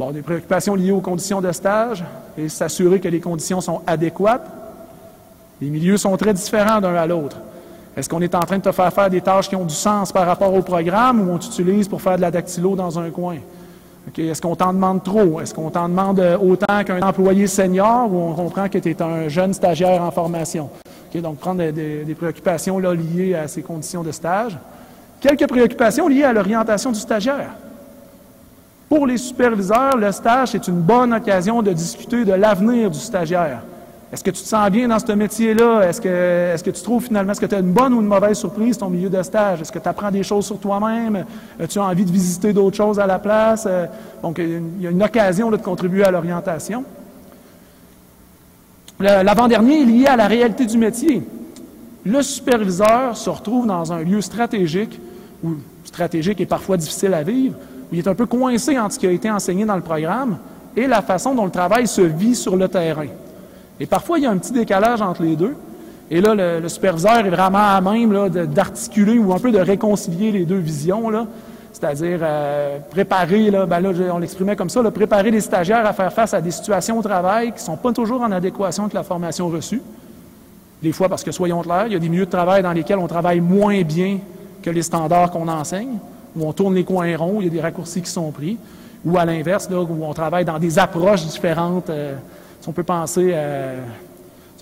Bon, des préoccupations liées aux conditions de stage et s'assurer que les conditions sont adéquates. Les milieux sont très différents d'un à l'autre. Est-ce qu'on est en train de te faire faire des tâches qui ont du sens par rapport au programme ou on t'utilise pour faire de la dactylo dans un coin? Est-ce qu'on t'en demande trop? Est-ce qu'on t'en demande euh, autant qu'un employé senior ou on comprend que tu es un jeune stagiaire en formation? donc, prendre des, préoccupations liées à ces conditions de stage. Quelques préoccupations liées à l'orientation du stagiaire. Pour les superviseurs, le stage est une bonne occasion de discuter de l'avenir du stagiaire. Est-ce que tu te sens bien dans ce métier-là? Est-ce que, est que tu trouves finalement, est-ce que tu as une bonne ou une mauvaise surprise ton milieu de stage? Est-ce que tu apprends des choses sur toi-même? As-tu envie de visiter d'autres choses à la place? Euh, donc, il y a une occasion de contribuer à l'orientation. L'avant-dernier est lié à la réalité du métier. Le superviseur se retrouve dans un lieu stratégique, ou stratégique et parfois difficile à vivre, où il est un peu coincé entre ce qui a été enseigné dans le programme et la façon dont le travail se vit sur le terrain. Et parfois, il y a un petit décalage entre les deux. Et là, le, superviseur est vraiment à même d'articuler ou un peu de réconcilier les deux visions. C'est-à-dire euh, préparer, là, ben là, on l'exprimait comme ça, préparer les stagiaires à faire face à des situations au travail qui ne sont pas toujours en adéquation avec la formation reçue. Des fois, parce que soyons clairs, il y a des milieux de travail dans lesquels on travaille moins bien que les standards qu'on enseigne, où on tourne les coins ronds, il y a des raccourcis qui sont pris, ou à l'inverse, où on travaille dans des approches différentes. Euh, si on peut penser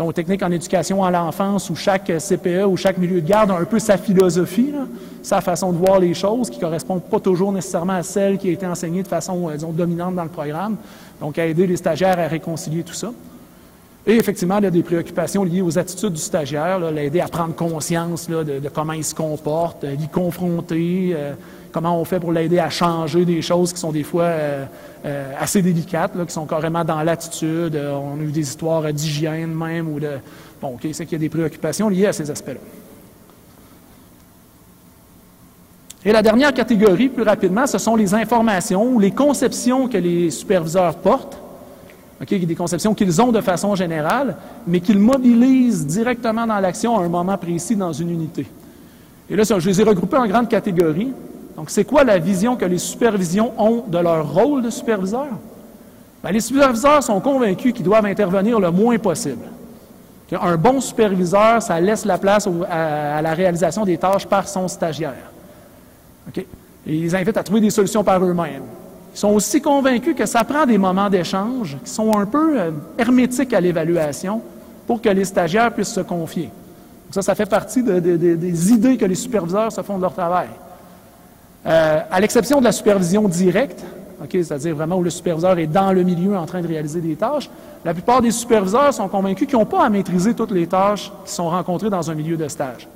aux techniques en éducation à l'enfance où chaque CPE ou chaque milieu de garde a un peu sa philosophie, sa façon de voir les choses qui ne correspond pas toujours nécessairement à celle qui a été enseignée de façon, euh, dominante dans le programme. Donc, à aider les stagiaires à réconcilier tout ça. Et effectivement, il y a des préoccupations liées aux attitudes du stagiaire, l'aider à prendre conscience de, comment il se comporte, l'y confronter, euh, comment on fait pour l'aider à changer des choses qui sont des fois euh, euh, assez délicates, qui sont carrément dans l'attitude. Euh, on a eu des histoires d'hygiène même ou de... Bon, OK, c'est qu'il y a des préoccupations liées à ces aspects-là. Et la dernière catégorie, plus rapidement, ce sont les informations ou les conceptions que les superviseurs portent. OK, des conceptions qu'ils ont de façon générale, mais qu'ils mobilisent directement dans l'action à un moment précis dans une unité. Et là, je les ai regroupés en grandes catégories. Donc, c'est quoi la vision que les supervisions ont de leur rôle de superviseur? Ben, les superviseurs sont convaincus qu'ils doivent intervenir le moins possible. Un bon superviseur, ça laisse la place à, la réalisation des tâches par son stagiaire. Ils invitent à trouver des solutions par eux-mêmes. Ils sont aussi convaincus que ça prend des moments d'échange qui sont un peu euh, hermétiques à l'évaluation pour que les stagiaires puissent se confier. ça, ça fait partie des idées que les superviseurs se font de leur travail. Euh, à l'exception de la supervision directe, c'est-à-dire vraiment où le superviseur est dans le milieu en train de réaliser des tâches, la plupart des superviseurs sont convaincus qu'ils n'ont pas à maîtriser toutes les tâches qui sont rencontrées dans un milieu de stage.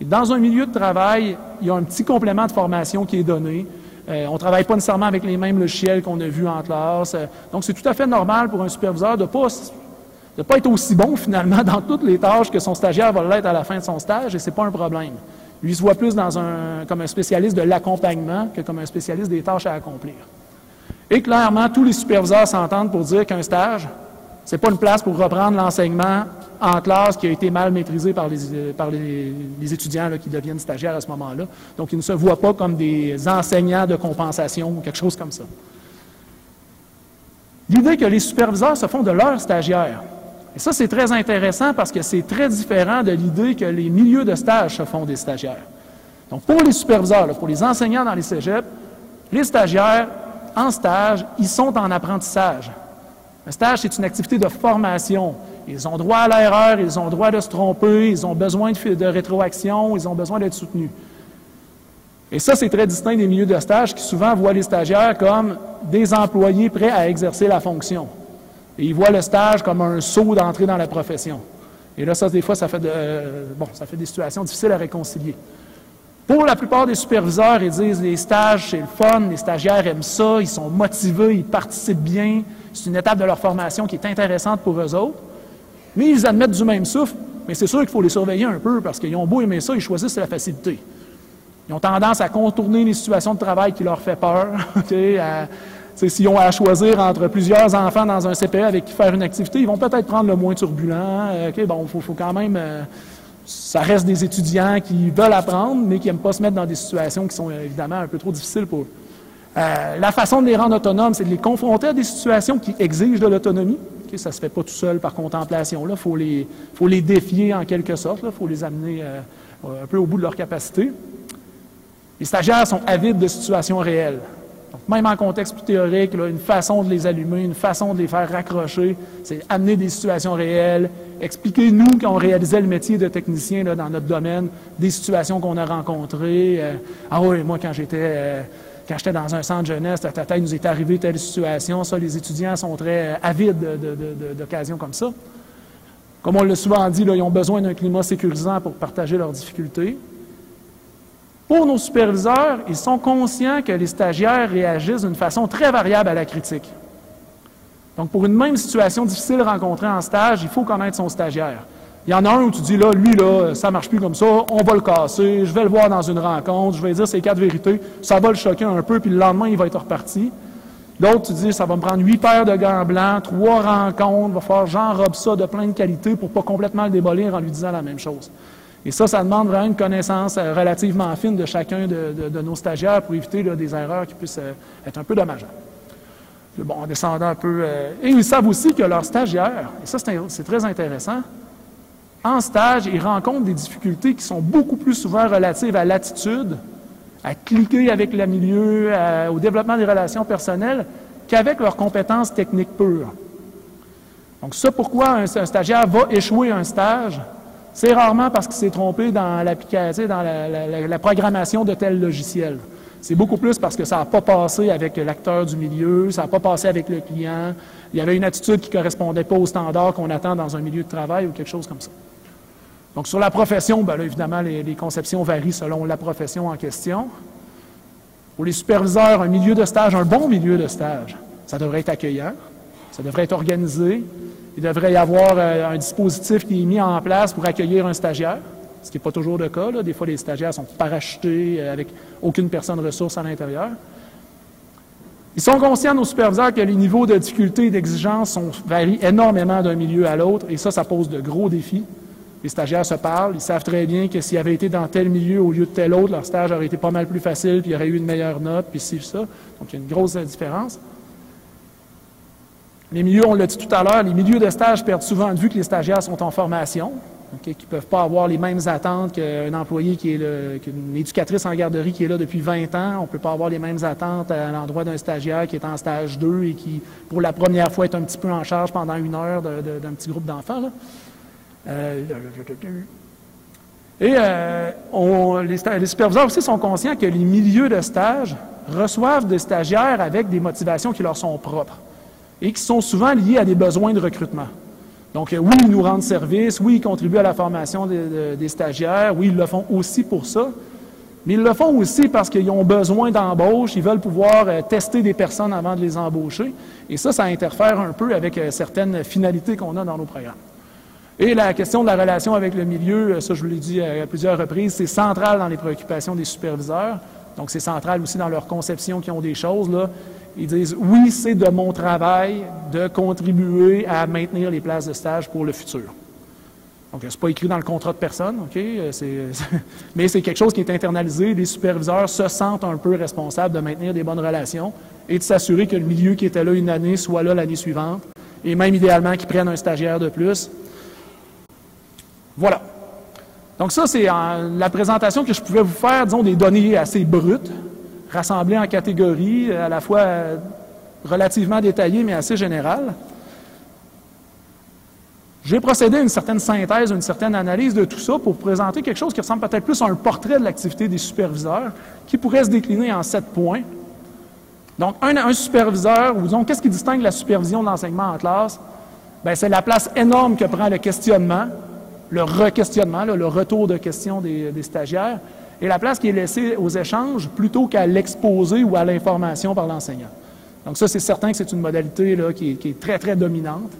Dans un milieu de travail, il y a un petit complément de formation qui est donné. Euh, on ne travaille pas nécessairement avec les mêmes logiciels qu'on a vus en classe. Euh, donc, c'est tout à fait normal pour un superviseur de ne pas, pas être aussi bon, finalement, dans toutes les tâches que son stagiaire va l'être à la fin de son stage, et ce n'est pas un problème. Lui se voit plus comme un spécialiste de l'accompagnement que comme un spécialiste des tâches à accomplir. Et clairement, tous les superviseurs s'entendent pour dire qu'un stage, ce n'est pas une place pour reprendre l'enseignement en classe qui a été mal maîtrisé par les, par les, étudiants qui deviennent stagiaires à ce moment-là. Donc, ils ne se voient pas comme des enseignants de compensation ou quelque chose comme ça. L'idée que les superviseurs se font de leurs stagiaires, et ça, c'est très intéressant parce que c'est très différent de l'idée que les milieux de stage se font des stagiaires. Donc, pour les superviseurs, pour les enseignants dans les cégeps, les stagiaires, en stage, ils sont en apprentissage. Un stage, c'est une activité de formation. Ils ont droit à l'erreur, ils ont droit de se tromper, ils ont besoin de, de rétroaction, ils ont besoin d'être soutenus. Et ça, c'est très distinct des milieux de stage qui souvent voient les stagiaires comme des employés prêts à exercer la fonction. Et ils voient le stage comme un saut d'entrée dans la profession. Et là, ça, des fois, ça fait, euh, ça fait des situations difficiles à réconcilier. Pour la plupart des superviseurs, ils disent les stages, c'est le fun, les stagiaires aiment ça, ils sont motivés, ils participent bien, c'est une étape de leur formation qui est intéressante pour eux autres. Mais ils admettent du même souffle, mais c'est sûr qu'il faut les surveiller un peu parce qu'ils ont beau aimer ça, ils choisissent la facilité. Ils ont tendance à contourner les situations de travail qui leur font peur. S'ils ont à choisir entre plusieurs enfants dans un CPE avec qui faire une activité, ils vont peut-être prendre le moins turbulent. Euh, bon, il faut, quand même. Euh, ça reste des étudiants qui veulent apprendre, mais qui n'aiment pas se mettre dans des situations qui sont évidemment un peu trop difficiles pour eux. Euh, la façon de les rendre autonomes, c'est de les confronter à des situations qui exigent de l'autonomie. ça ne se fait pas tout seul par contemplation. Il faut les, défier en quelque sorte. Il faut les amener euh, un peu au bout de leur capacité. Les stagiaires sont avides de situations réelles. Même en contexte plus théorique, une façon de les allumer, une façon de les faire raccrocher, c'est amener des situations réelles, expliquer, nous, quand on réalisait le métier de technicien dans notre domaine, des situations qu'on a rencontrées. Euh, ah oui, moi, quand j'étais quand j'étais dans un centre jeunesse, tata, il nous est arrivé telle situation. Ça, les étudiants sont très euh, avides d'occasions comme ça. Comme on l'a souvent dit, ils ont besoin d'un climat sécurisant pour partager leurs difficultés. Pour nos superviseurs, ils sont conscients que les stagiaires réagissent d'une façon très variable à la critique. Donc, pour une même situation difficile rencontrée en stage, il faut connaître son stagiaire. Il y en a un où tu dis, là, lui, là, ça marche plus comme ça, on va le casser, je vais le voir dans une rencontre, je vais dire ces quatre vérités, ça va le choquer un peu, puis le lendemain, il va être reparti. L'autre, tu dis, ça va me prendre huit paires de gants blancs, trois rencontres, va falloir j'enrobe ça de plein de qualités pour pas complètement le démolir en lui disant la même chose. Et ça, ça demande vraiment une connaissance euh, relativement fine de chacun de, nos stagiaires pour éviter des erreurs qui puissent euh, être un peu dommageables. Bon, en descendant un peu. Euh, et ils savent aussi que leurs stagiaires, et ça c'est très intéressant, en stage, ils rencontrent des difficultés qui sont beaucoup plus souvent relatives à l'attitude, à cliquer avec le milieu, au développement des relations personnelles, qu'avec leurs compétences techniques pures. Donc, ça, pourquoi un, stagiaire va échouer un stage, c'est rarement parce qu'il s'est trompé dans l'application, dans la, programmation de tel logiciel. C'est beaucoup plus parce que ça n'a pas passé avec l'acteur du milieu, ça n'a pas passé avec le client, il y avait une attitude qui ne correspondait pas aux standards qu'on attend dans un milieu de travail ou quelque chose comme ça. Donc, sur la profession, bien évidemment, les, conceptions varient selon la profession en question. Pour les superviseurs, un milieu de stage, un bon milieu de stage, ça devrait être accueillant, ça devrait être organisé, il devrait y avoir euh, un dispositif qui est mis en place pour accueillir un stagiaire, ce qui n'est pas toujours le cas. Des fois, les stagiaires sont parachutés euh, avec aucune personne ressource à l'intérieur. Ils sont conscients, nos superviseurs, que les niveaux de difficulté et d'exigence varient énormément d'un milieu à l'autre, et ça, ça pose de gros défis. Les stagiaires se parlent, ils savent très bien que s'ils avaient été dans tel milieu au lieu de tel autre, leur stage aurait été pas mal plus facile, puis il y aurait eu une meilleure note, puis ci, ça. Donc, il y a une grosse différence. Les milieux, on l'a dit tout à l'heure, les milieux de stage perdent souvent de vue que les stagiaires sont en formation. qui ne peuvent pas avoir les mêmes attentes qu'un employé qui est qu'une éducatrice en garderie qui est là depuis 20 ans. On ne peut pas avoir les mêmes attentes à l'endroit d'un stagiaire qui est en stage 2 et qui, pour la première fois, est un petit peu en charge pendant une heure d'un petit groupe d'enfants. Euh, et euh, les, superviseurs aussi sont conscients que les milieux de stage reçoivent des stagiaires avec des motivations qui leur sont propres et qui sont souvent liées à des besoins de recrutement. Donc, euh, oui, ils nous rendent service, oui, ils contribuent à la formation des, stagiaires, oui, ils le font aussi pour ça, mais ils le font aussi parce qu'ils ont besoin d'embauche, ils veulent pouvoir euh, tester des personnes avant de les embaucher, et ça, ça interfère un peu avec euh, certaines finalités qu'on a dans nos programmes. Et la question de la relation avec le milieu, ça, je vous l'ai dit à plusieurs reprises, c'est central dans les préoccupations des superviseurs. Donc, c'est central aussi dans leur conception qui ont des choses. Là. Ils disent oui, c'est de mon travail de contribuer à maintenir les places de stage pour le futur. Donc, ce n'est pas écrit dans le contrat de personne, OK? mais c'est quelque chose qui est internalisé. Les superviseurs se sentent un peu responsables de maintenir des bonnes relations et de s'assurer que le milieu qui était là une année soit là l'année suivante. Et même idéalement qu'ils prennent un stagiaire de plus. Voilà. Donc ça, c'est la présentation que je pouvais vous faire, disons, des données assez brutes, rassemblées en catégories, à la fois euh, relativement détaillées, mais assez générales. J'ai procédé à une certaine synthèse, une certaine analyse de tout ça pour présenter quelque chose qui ressemble peut-être plus à un portrait de l'activité des superviseurs, qui pourrait se décliner en sept points. Donc, un, superviseur, ou disons, qu'est-ce qui distingue la supervision de l'enseignement en classe? Bien, c'est la place énorme que prend le questionnement, le re-questionnement, le retour de questions des, stagiaires, et la place qui est laissée aux échanges plutôt qu'à l'exposé ou à l'information par l'enseignant. Donc ça, c'est certain que c'est une modalité qui, est, très, très dominante.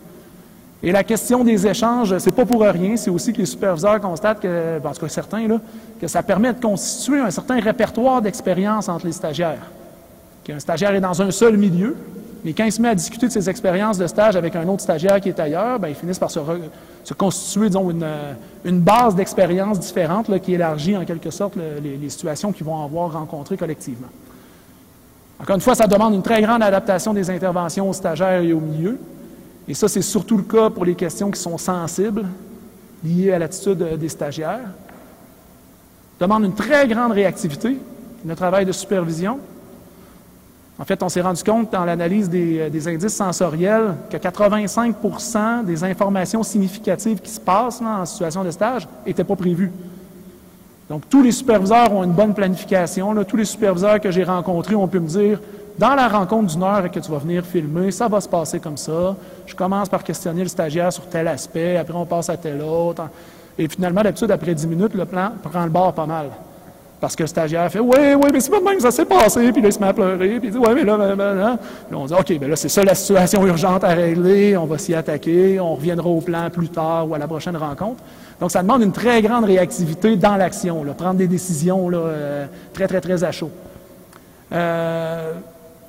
Et la question des échanges, c'est pas pour rien, c'est aussi que les superviseurs constatent que, ben, en tout cas certains, que ça permet de constituer un certain répertoire d'expériences entre les stagiaires. Qu'un stagiaire est dans un seul milieu, mais quand il se met à discuter de ses expériences de stage avec un autre stagiaire qui est ailleurs, ben, ils finissent par se, constituer, disons, une, base d'expériences différentes qui élargit en quelque sorte les, situations qu'ils vont avoir rencontrées collectivement. Encore une fois, ça demande une très grande adaptation des interventions aux stagiaires et au milieu. Et ça, c'est surtout le cas pour les questions qui sont sensibles, liées à l'attitude des stagiaires. Demande une très grande réactivité, le travail de supervision, en fait, on s'est rendu compte dans l'analyse euh, des, indices sensoriels que 85% des informations significatives qui se passent en situation de stage n'étaient pas prévues. Donc, tous les superviseurs ont une bonne planification. Tous les superviseurs que j'ai rencontrés ont pu me dire dans la rencontre d'une heure que tu vas venir filmer, ça va se passer comme ça. Je commence par questionner le stagiaire sur tel aspect, après on passe à tel autre. Et finalement, d'habitude, après 10 minutes, le plan prend le bord pas mal. Parce que le stagiaire fait Oui, oui, mais c'est pas de même, ça s'est passé. Puis là, il se met à pleurer. Puis il dit Oui, mais là, ben, ben, là. Puis on dit OK, ben là, c'est ça la situation urgente à régler. On va s'y attaquer. On reviendra au plan plus tard ou à la prochaine rencontre. Donc, ça demande une très grande réactivité dans l'action, prendre des décisions euh, très, très, très à chaud. Euh,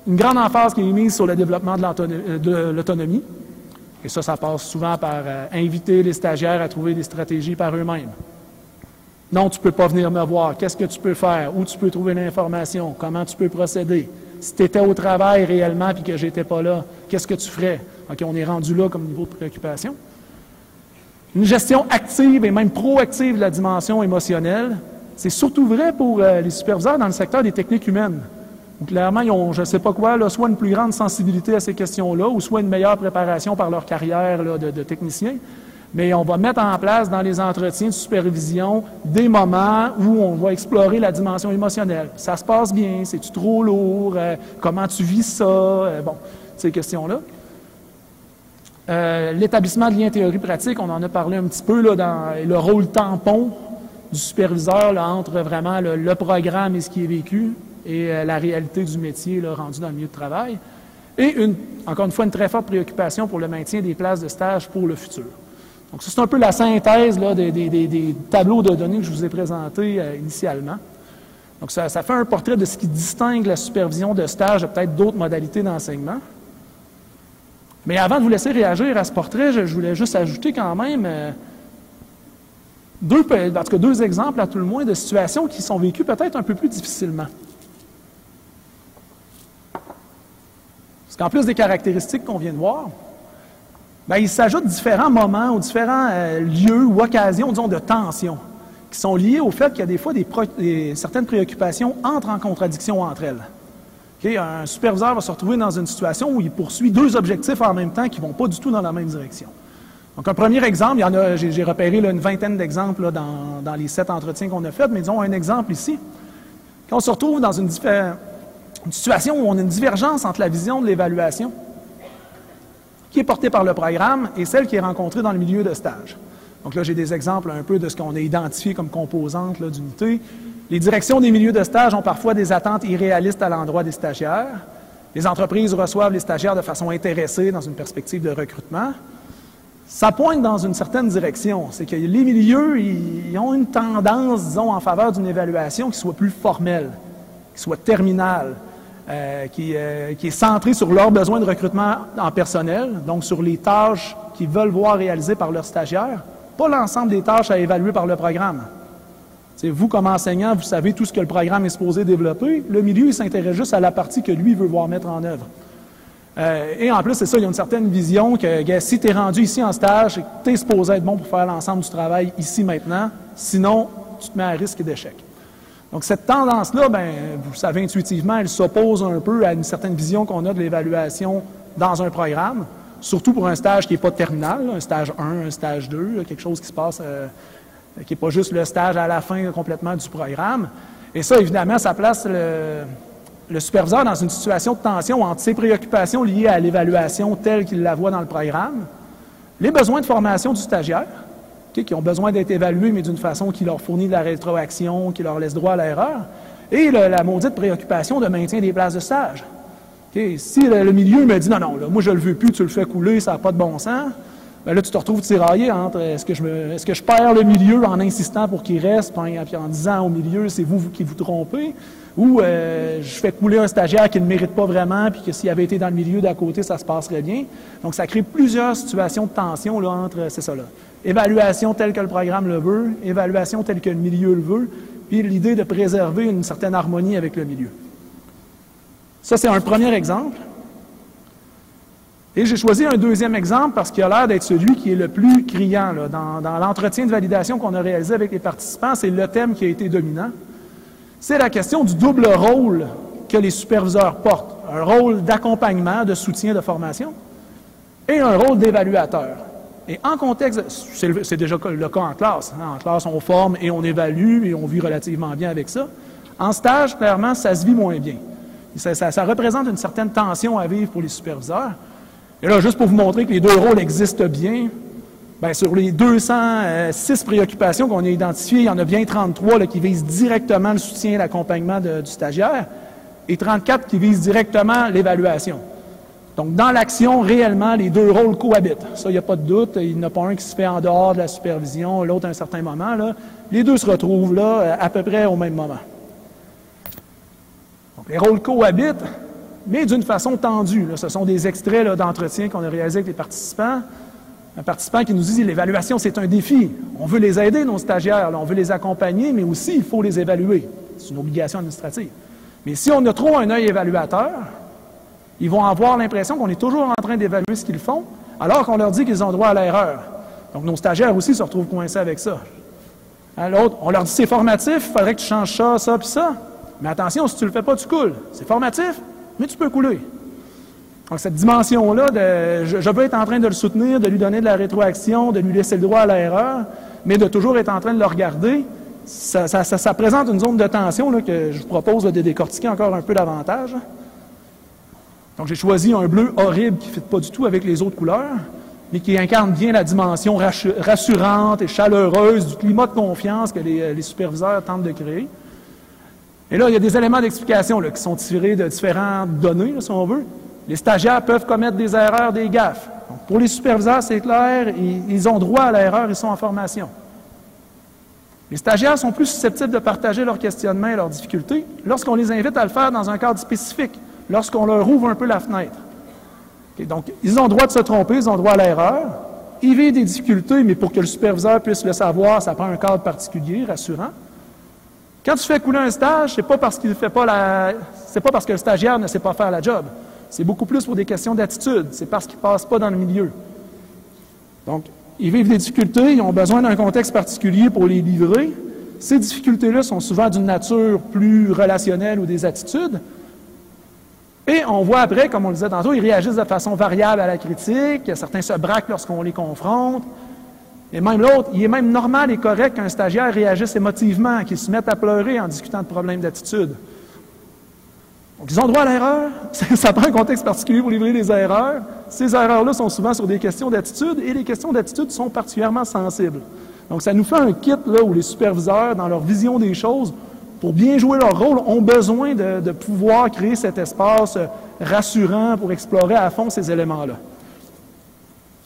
une grande emphase qui est mise sur le développement de l'autonomie. Et ça, ça passe souvent par euh, inviter les stagiaires à trouver des stratégies par eux-mêmes. Non, tu ne peux pas venir me voir. Qu'est-ce que tu peux faire? Où tu peux trouver l'information? Comment tu peux procéder? Si tu étais au travail réellement et que je n'étais pas là, qu'est-ce que tu ferais? OK, on est rendu là comme niveau de préoccupation. Une gestion active et même proactive de la dimension émotionnelle, c'est surtout vrai pour euh, les superviseurs dans le secteur des techniques humaines. clairement, ils ont, je ne sais pas quoi, soit une plus grande sensibilité à ces questions-là, ou soit une meilleure préparation par leur carrière de, de technicien mais on va mettre en place dans les entretiens de supervision des moments où on va explorer la dimension émotionnelle. Ça se passe bien, c'est-tu trop lourd, euh, comment tu vis ça, euh, bon, ces questions-là. Euh, l'établissement de liens théorie-pratique, on en a parlé un petit peu là, dans le rôle tampon du superviseur entre vraiment le, programme et ce qui est vécu et la réalité du métier rendu dans le milieu de travail. Et encore une fois, une très forte préoccupation pour le maintien des places de stage pour le futur. Donc, c'est un peu la synthèse des, tableaux de données que je vous ai présentés euh, initialement. Donc, ça, fait un portrait de ce qui distingue la supervision de stage de peut-être d'autres modalités d'enseignement. Mais avant de vous laisser réagir à ce portrait, je, voulais juste ajouter quand même euh, deux, en tout cas deux exemples à tout le moins de situations qui sont vécues peut-être un peu plus difficilement. Parce qu'en plus des caractéristiques qu'on vient de voir, ben, il s'ajoute différents moments ou différents euh, lieux ou occasions, disons, de tension, qui sont liés au fait qu'il y a des fois certaines préoccupations entrent en contradiction entre elles. Un superviseur va se retrouver dans une situation où il poursuit deux objectifs en même temps qui ne vont pas du tout dans la même direction. Donc, un premier exemple, j'ai, repéré une vingtaine d'exemples dans, dans, les sept entretiens qu'on a faits, mais disons un exemple ici. Quand on se retrouve dans une, une situation où on a une divergence entre la vision de l'évaluation qui est portée par le programme et celle qui est rencontrée dans le milieu de stage. Donc là, j'ai des exemples un peu de ce qu'on a identifié comme composantes d'unité. Les directions des milieux de stage ont parfois des attentes irréalistes à l'endroit des stagiaires. Les entreprises reçoivent les stagiaires de façon intéressée dans une perspective de recrutement. Ça pointe dans une certaine direction. C'est que les milieux, ils ont une tendance, disons, en faveur d'une évaluation qui soit plus formelle, qui soit terminale, euh, qui, euh, qui, est centrée sur leurs besoins de recrutement en personnel, donc sur les tâches qu'ils veulent voir réalisées par leurs stagiaires, pas l'ensemble des tâches à évaluer par le programme. Vous, comme enseignant, vous savez tout ce que le programme est supposé développer. Le milieu, il s'intéresse juste à la partie que lui veut voir mettre en œuvre. Euh, et en plus, c'est ça, il y a une certaine vision que si tu es rendu ici en stage, tu es supposé être bon pour faire l'ensemble du travail ici maintenant, sinon tu te mets à risque d'échec. Donc cette tendance-là, ben, vous savez intuitivement, elle s'oppose un peu à une certaine vision qu'on a de l'évaluation dans un programme, surtout pour un stage qui n'est pas terminal, un stage 1, un stage 2, quelque chose qui se passe, euh, qui n'est pas juste le stage à la fin complètement du programme. Et ça, évidemment, ça place le, le superviseur dans une situation de tension entre ses préoccupations liées à l'évaluation telle qu'il la voit dans le programme, les besoins de formation du stagiaire, qui ont besoin d'être évalués, mais d'une façon qui leur fournit de la rétroaction, qui leur laisse droit à l'erreur, et la maudite préoccupation de maintien des places de stage. Si le, milieu me dit non, non, moi je le veux plus, tu le fais couler, ça n'a pas de bon sens, ben là tu te retrouves tiraillé entre est-ce que, je est-ce que je perds le milieu en insistant pour qu'il reste, puis en disant au milieu c'est vous qui vous trompez, ou euh, je fais couler un stagiaire qui ne mérite pas vraiment, puis que s'il avait été dans le milieu d'à côté, ça se passerait bien. Donc, ça crée plusieurs situations de tension entre, c'est ça là, évaluation telle que le programme le veut, évaluation telle que le milieu le veut, puis l'idée de préserver une certaine harmonie avec le milieu. Ça, c'est un premier exemple. Et j'ai choisi un deuxième exemple parce qu'il a l'air d'être celui qui est le plus criant. Dans l'entretien de validation qu'on a réalisé avec les participants, c'est le thème qui a été dominant c'est la question du double rôle que les superviseurs portent. Un rôle d'accompagnement, de soutien, de formation, et un rôle d'évaluateur. Et en contexte, c'est déjà le cas en classe. Hein. En classe, on forme et on évalue et on vit relativement bien avec ça. En stage, clairement, ça se vit moins bien. Ça, ça, représente une certaine tension à vivre pour les superviseurs. Et là, juste pour vous montrer que les deux rôles existent bien, Bien, sur les 206 préoccupations qu'on a identifiées, il y en a bien 33 qui visent directement le soutien et l'accompagnement du stagiaire et 34 qui visent directement l'évaluation. Donc, dans l'action, réellement, les deux rôles cohabitent. Ça, il n'y a pas de doute. Il n'y en a pas un qui se fait en dehors de la supervision, l'autre à un certain moment. Les deux se retrouvent là à peu près au même moment. Donc, les rôles cohabitent, mais d'une façon tendue. Ce sont des extraits d'entretien qu'on a réalisés avec les participants un participant qui nous dit l'évaluation, c'est un défi. On veut les aider, nos stagiaires, on veut les accompagner, mais aussi il faut les évaluer. C'est une obligation administrative. Mais si on a trop un œil évaluateur, ils vont avoir l'impression qu'on est toujours en train d'évaluer ce qu'ils font, alors qu'on leur dit qu'ils ont droit à l'erreur. Donc nos stagiaires aussi se retrouvent coincés avec ça. Hein, l'autre, on leur dit c'est formatif, il faudrait que tu changes ça, ça, puis ça. Mais attention, si tu ne le fais pas, tu coules. C'est formatif, mais tu peux couler. Donc, cette dimension-là, je, je, veux être en train de le soutenir, de lui donner de la rétroaction, de lui laisser le droit à l'erreur, mais de toujours être en train de le regarder, ça, présente une zone de tension que je vous propose de décortiquer encore un peu davantage. Donc, j'ai choisi un bleu horrible qui ne fit pas du tout avec les autres couleurs, mais qui incarne bien la dimension rassurante et chaleureuse du climat de confiance que les superviseurs tentent de créer. Et là, il y a des éléments d'explication qui sont tirés de différentes données, si on veut. Les stagiaires peuvent commettre des erreurs, des gaffes. pour les superviseurs, c'est clair, ils, ont droit à l'erreur, ils sont en formation. Les stagiaires sont plus susceptibles de partager leurs questionnements et leurs difficultés lorsqu'on les invite à le faire dans un cadre spécifique, lorsqu'on leur ouvre un peu la fenêtre. donc, ils ont droit de se tromper, ils ont droit à l'erreur. Ils vivent des difficultés, mais pour que le superviseur puisse le savoir, ça prend un cadre particulier, rassurant. Quand tu fais couler un stage, c'est pas parce qu'il fait pas la, c'est pas parce que le stagiaire ne sait pas faire la job. C'est beaucoup plus pour des questions d'attitude. C'est parce qu'ils ne passent pas dans le milieu. Donc, ils vivent des difficultés, ils ont besoin d'un contexte particulier pour les livrer. Ces difficultés-là sont souvent d'une nature plus relationnelle ou des attitudes. Et on voit après, comme on le disait tantôt, ils réagissent de façon variable à la critique. Certains se braquent lorsqu'on les confronte. Et même l'autre, il est même normal et correct qu'un stagiaire réagisse émotivement, qu'il se mette à pleurer en discutant de problèmes d'attitude. Donc, ils ont droit à l'erreur. Ça prend un contexte particulier pour livrer des erreurs. Ces erreurs-là sont souvent sur des questions d'attitude et les questions d'attitude sont particulièrement sensibles. Donc, ça nous fait un kit là, où les superviseurs, dans leur vision des choses, pour bien jouer leur rôle, ont besoin de, de pouvoir créer cet espace rassurant pour explorer à fond ces éléments-là.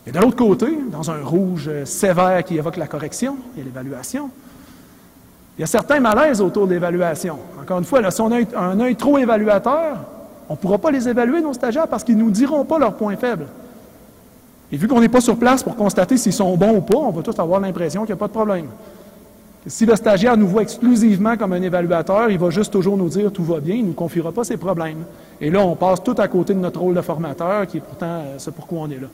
Et de l'autre côté, dans un rouge sévère qui évoque la correction et l'évaluation, il y a certains malaises autour de l'évaluation. Encore une fois, si on a un œil trop évaluateur, on ne pourra pas les évaluer, nos stagiaires, parce qu'ils ne nous diront pas leurs points faibles. Et vu qu'on n'est pas sur place pour constater s'ils sont bons ou pas, on va tous avoir l'impression qu'il n'y a pas de problème. Si le stagiaire nous voit exclusivement comme un évaluateur, il va juste toujours nous dire tout va bien, il ne nous confiera pas ses problèmes. Et là, on passe tout à côté de notre rôle de formateur, qui est pourtant euh, ce pourquoi on est là.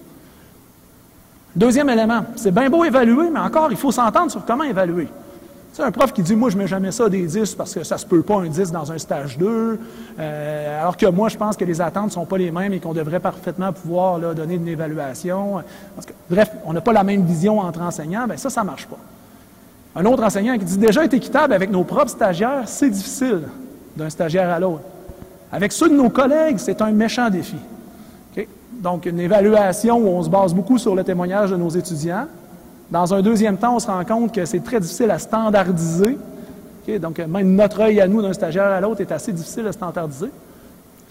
Deuxième élément, c'est bien beau évaluer, mais encore, il faut s'entendre sur comment évaluer. C'est un prof qui dit, moi, je ne mets jamais ça des 10 parce que ça se peut pas un 10 dans un stage 2, euh, alors que moi, je pense que les attentes ne sont pas les mêmes et qu'on devrait parfaitement pouvoir donner une évaluation. bref, on n'a pas la même vision entre enseignants, bien ça, ça ne marche pas. Un autre enseignant qui dit, déjà être équitable avec nos propres stagiaires, c'est difficile d'un stagiaire à l'autre. Avec ceux de nos collègues, c'est un méchant défi. Donc, une évaluation où on se base beaucoup sur le témoignage de nos étudiants, dans un deuxième temps, on se rend compte que c'est très difficile à standardiser. Donc, même notre œil à nous, d'un stagiaire à l'autre, est assez difficile à standardiser.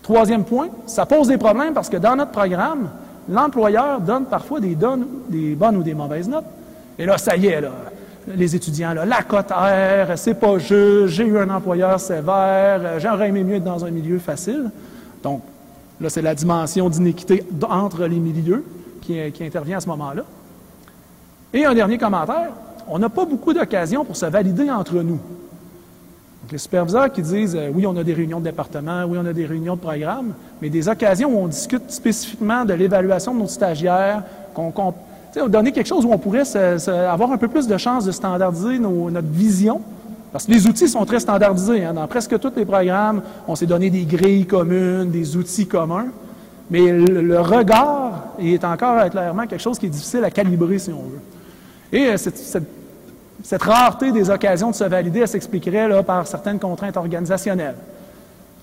Troisième point, ça pose des problèmes parce que dans notre programme, l'employeur donne parfois des, des bonnes ou des mauvaises notes. Et là, ça y est, les étudiants, la cote R, c'est pas juste, j'ai eu un employeur sévère, j'aurais aimé mieux être dans un milieu facile. Donc, là, c'est la dimension d'inéquité entre les milieux qui intervient à ce moment-là. Et un dernier commentaire, on n'a pas beaucoup d'occasions pour se valider entre nous. Les superviseurs qui disent euh, oui, on a des réunions de département, oui, on a des réunions de programme, mais des occasions où on discute spécifiquement de l'évaluation de nos stagiaires, qu'on, qu donner quelque chose où on pourrait avoir un peu plus de chance de standardiser notre vision. Parce que les outils sont très standardisés. Hein. Dans presque tous les programmes, on s'est donné des grilles communes, des outils communs. Mais le regard est encore clairement quelque chose qui est difficile à calibrer, si on veut. Et euh, cette, rareté des occasions de se valider, elle s'expliquerait par certaines contraintes organisationnelles.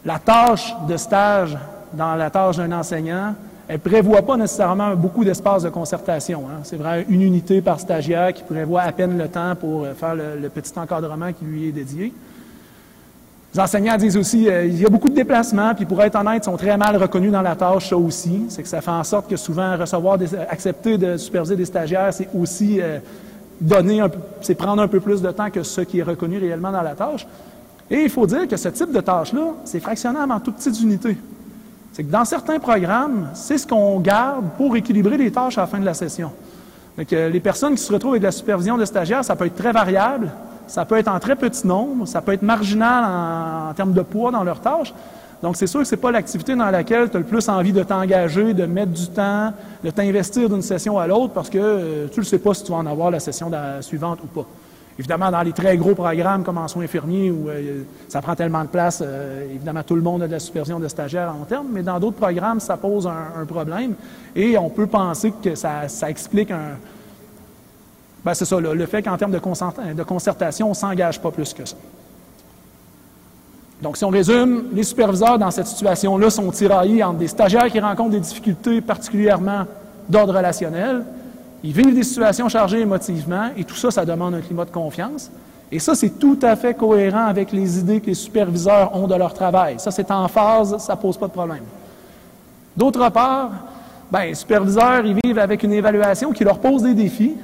La tâche de stage dans la tâche d'un enseignant, elle ne prévoit pas nécessairement beaucoup d'espace de concertation. Hein. C'est vrai une unité par stagiaire qui prévoit à peine le temps pour euh, faire le, petit encadrement qui lui est dédié. Les enseignants disent aussi qu'il euh, y a beaucoup de déplacements, puis pour être honnête, ils sont très mal reconnus dans la tâche, ça aussi. C'est que ça fait en sorte que souvent, recevoir, des, accepter de superviser des stagiaires, c'est aussi euh, donner, c'est prendre un peu plus de temps que ce qui est reconnu réellement dans la tâche. Et il faut dire que ce type de tâche-là, c'est fractionnable en toutes petites unités. C'est que dans certains programmes, c'est ce qu'on garde pour équilibrer les tâches à la fin de la session. Donc, les personnes qui se retrouvent avec de la supervision de stagiaires, ça peut être très variable. Ça peut être en très petit nombre, ça peut être marginal en, termes de poids dans leurs tâches. Donc, c'est sûr que ce n'est pas l'activité dans laquelle tu as le plus envie de t'engager, de mettre du temps, de t'investir d'une session à l'autre parce que euh, tu ne sais pas si tu vas en avoir la session suivante ou pas. Évidemment, dans les très gros programmes comme en soins infirmiers où euh, ça prend tellement de place, euh, évidemment, tout le monde a de la supervision de stagiaires à long terme, mais dans d'autres programmes, ça pose un, problème et on peut penser que ça explique un, ben, c'est ça, le, fait qu'en termes de, de concertation, on ne s'engage pas plus que ça. Donc, si on résume, les superviseurs dans cette situation-là sont tiraillés entre des stagiaires qui rencontrent des difficultés particulièrement d'ordre relationnel, ils vivent des situations chargées émotivement, et tout ça, ça demande un climat de confiance. Et ça, c'est tout à fait cohérent avec les idées que les superviseurs ont de leur travail. Ça, c'est en phase, ça ne pose pas de problème. D'autre part, ben, les superviseurs, ils vivent avec une évaluation qui leur pose des défis,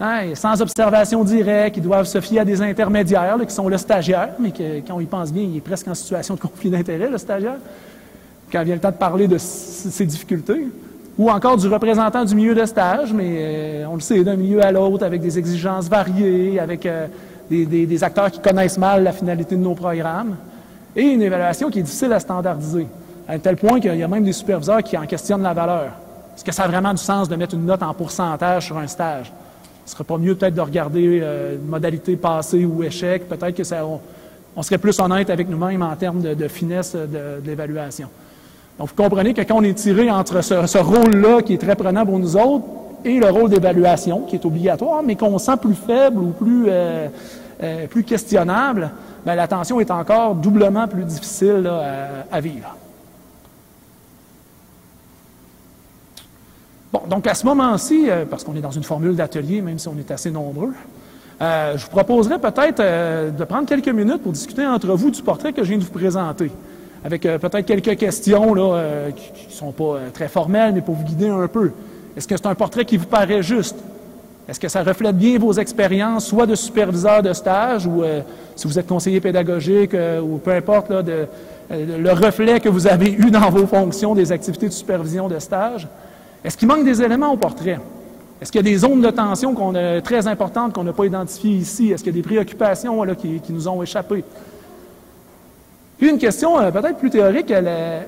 Hein, sans observation directe, ils doivent se fier à des intermédiaires qui sont le stagiaire, mais quand on y pense bien, il est presque en situation de conflit d'intérêt, le stagiaire, quand vient le temps de parler de ses difficultés. Ou encore du représentant du milieu de stage, mais euh, on le sait, d'un milieu à l'autre, avec des exigences variées, avec euh, des, des, acteurs qui connaissent mal la finalité de nos programmes, et une évaluation qui est difficile à standardiser, à tel point qu'il y a même des superviseurs qui en questionnent la valeur. Est-ce que ça a vraiment du sens de mettre une note en pourcentage sur un stage? Ce serait pas mieux peut-être de regarder euh, modalité passée ou échec. Peut-être que ça, on, serait plus honnête avec nous-mêmes en termes de, finesse de, l'évaluation. Donc, vous comprenez que quand on est tiré entre ce, rôle-là qui est très prenant pour nous autres et le rôle d'évaluation qui est obligatoire, mais qu'on sent plus faible ou plus, euh, euh, questionnable, bien, la tension est encore doublement plus difficile à vivre. Bon, donc à ce moment-ci, euh, parce qu'on est dans une formule d'atelier, même si on est assez nombreux, euh, je vous proposerais peut-être euh, de prendre quelques minutes pour discuter entre vous du portrait que je viens de vous présenter, avec peut-être quelques questions là, qui ne sont pas très formelles, mais pour vous guider un peu. Est-ce que c'est un portrait qui vous paraît juste? Est-ce que ça reflète bien vos expériences, soit de superviseur de stage, ou si vous êtes conseiller pédagogique, ou peu importe, là, de, le reflet que vous avez eu dans vos fonctions des activités de supervision de stage? Est-ce qu'il manque des éléments au portrait? Est-ce qu'il y a des zones de tension qu'on a, très importantes qu'on n'a pas identifiées ici? Est-ce qu'il y a des préoccupations qui, nous ont échappé? Puis une question euh, peut-être plus théorique,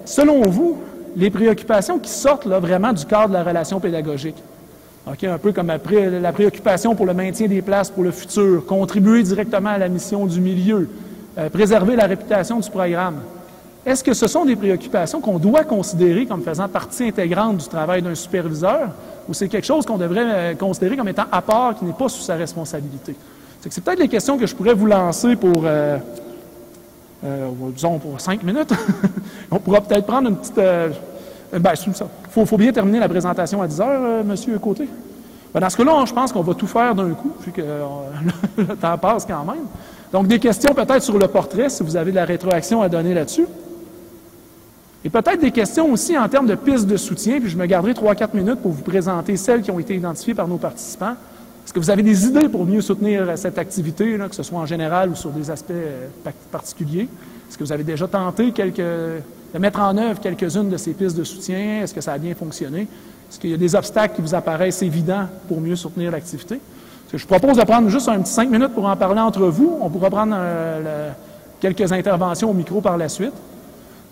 selon vous, les préoccupations qui sortent là, vraiment du cadre de la relation pédagogique? un peu comme la préoccupation pour le maintien des places pour le futur, contribuer directement à la mission du milieu, euh, préserver la réputation du programme. Est-ce que ce sont des préoccupations qu'on doit considérer comme faisant partie intégrante du travail d'un superviseur ou c'est quelque chose qu'on devrait euh, considérer comme étant à part, qui n'est pas sous sa responsabilité? C'est peut-être les questions que je pourrais vous lancer pour, euh, euh, disons, pour cinq minutes. On pourra peut-être prendre une petite... ben, il faut, faut, bien terminer la présentation à 10 heures, Monsieur Côté. Ben, dans ce cas-là, je pense qu'on va tout faire d'un coup, vu que le temps passe quand même. Donc, des questions peut-être sur le portrait, si vous avez de la rétroaction à donner là-dessus. Et peut-être des questions aussi en termes de pistes de soutien, puis je me garderai 3-4 minutes pour vous présenter celles qui ont été identifiées par nos participants. Est-ce que vous avez des idées pour mieux soutenir euh, cette activité, que ce soit en général ou sur des aspects euh, particuliers? Est-ce que vous avez déjà tenté de mettre en œuvre quelques-unes de ces pistes de soutien? Est-ce que ça a bien fonctionné? Est-ce qu'il y a des obstacles qui vous apparaissent évidents pour mieux soutenir l'activité? Je propose de prendre juste un petit cinq minutes pour en parler entre vous. On pourra prendre euh, quelques interventions au micro par la suite.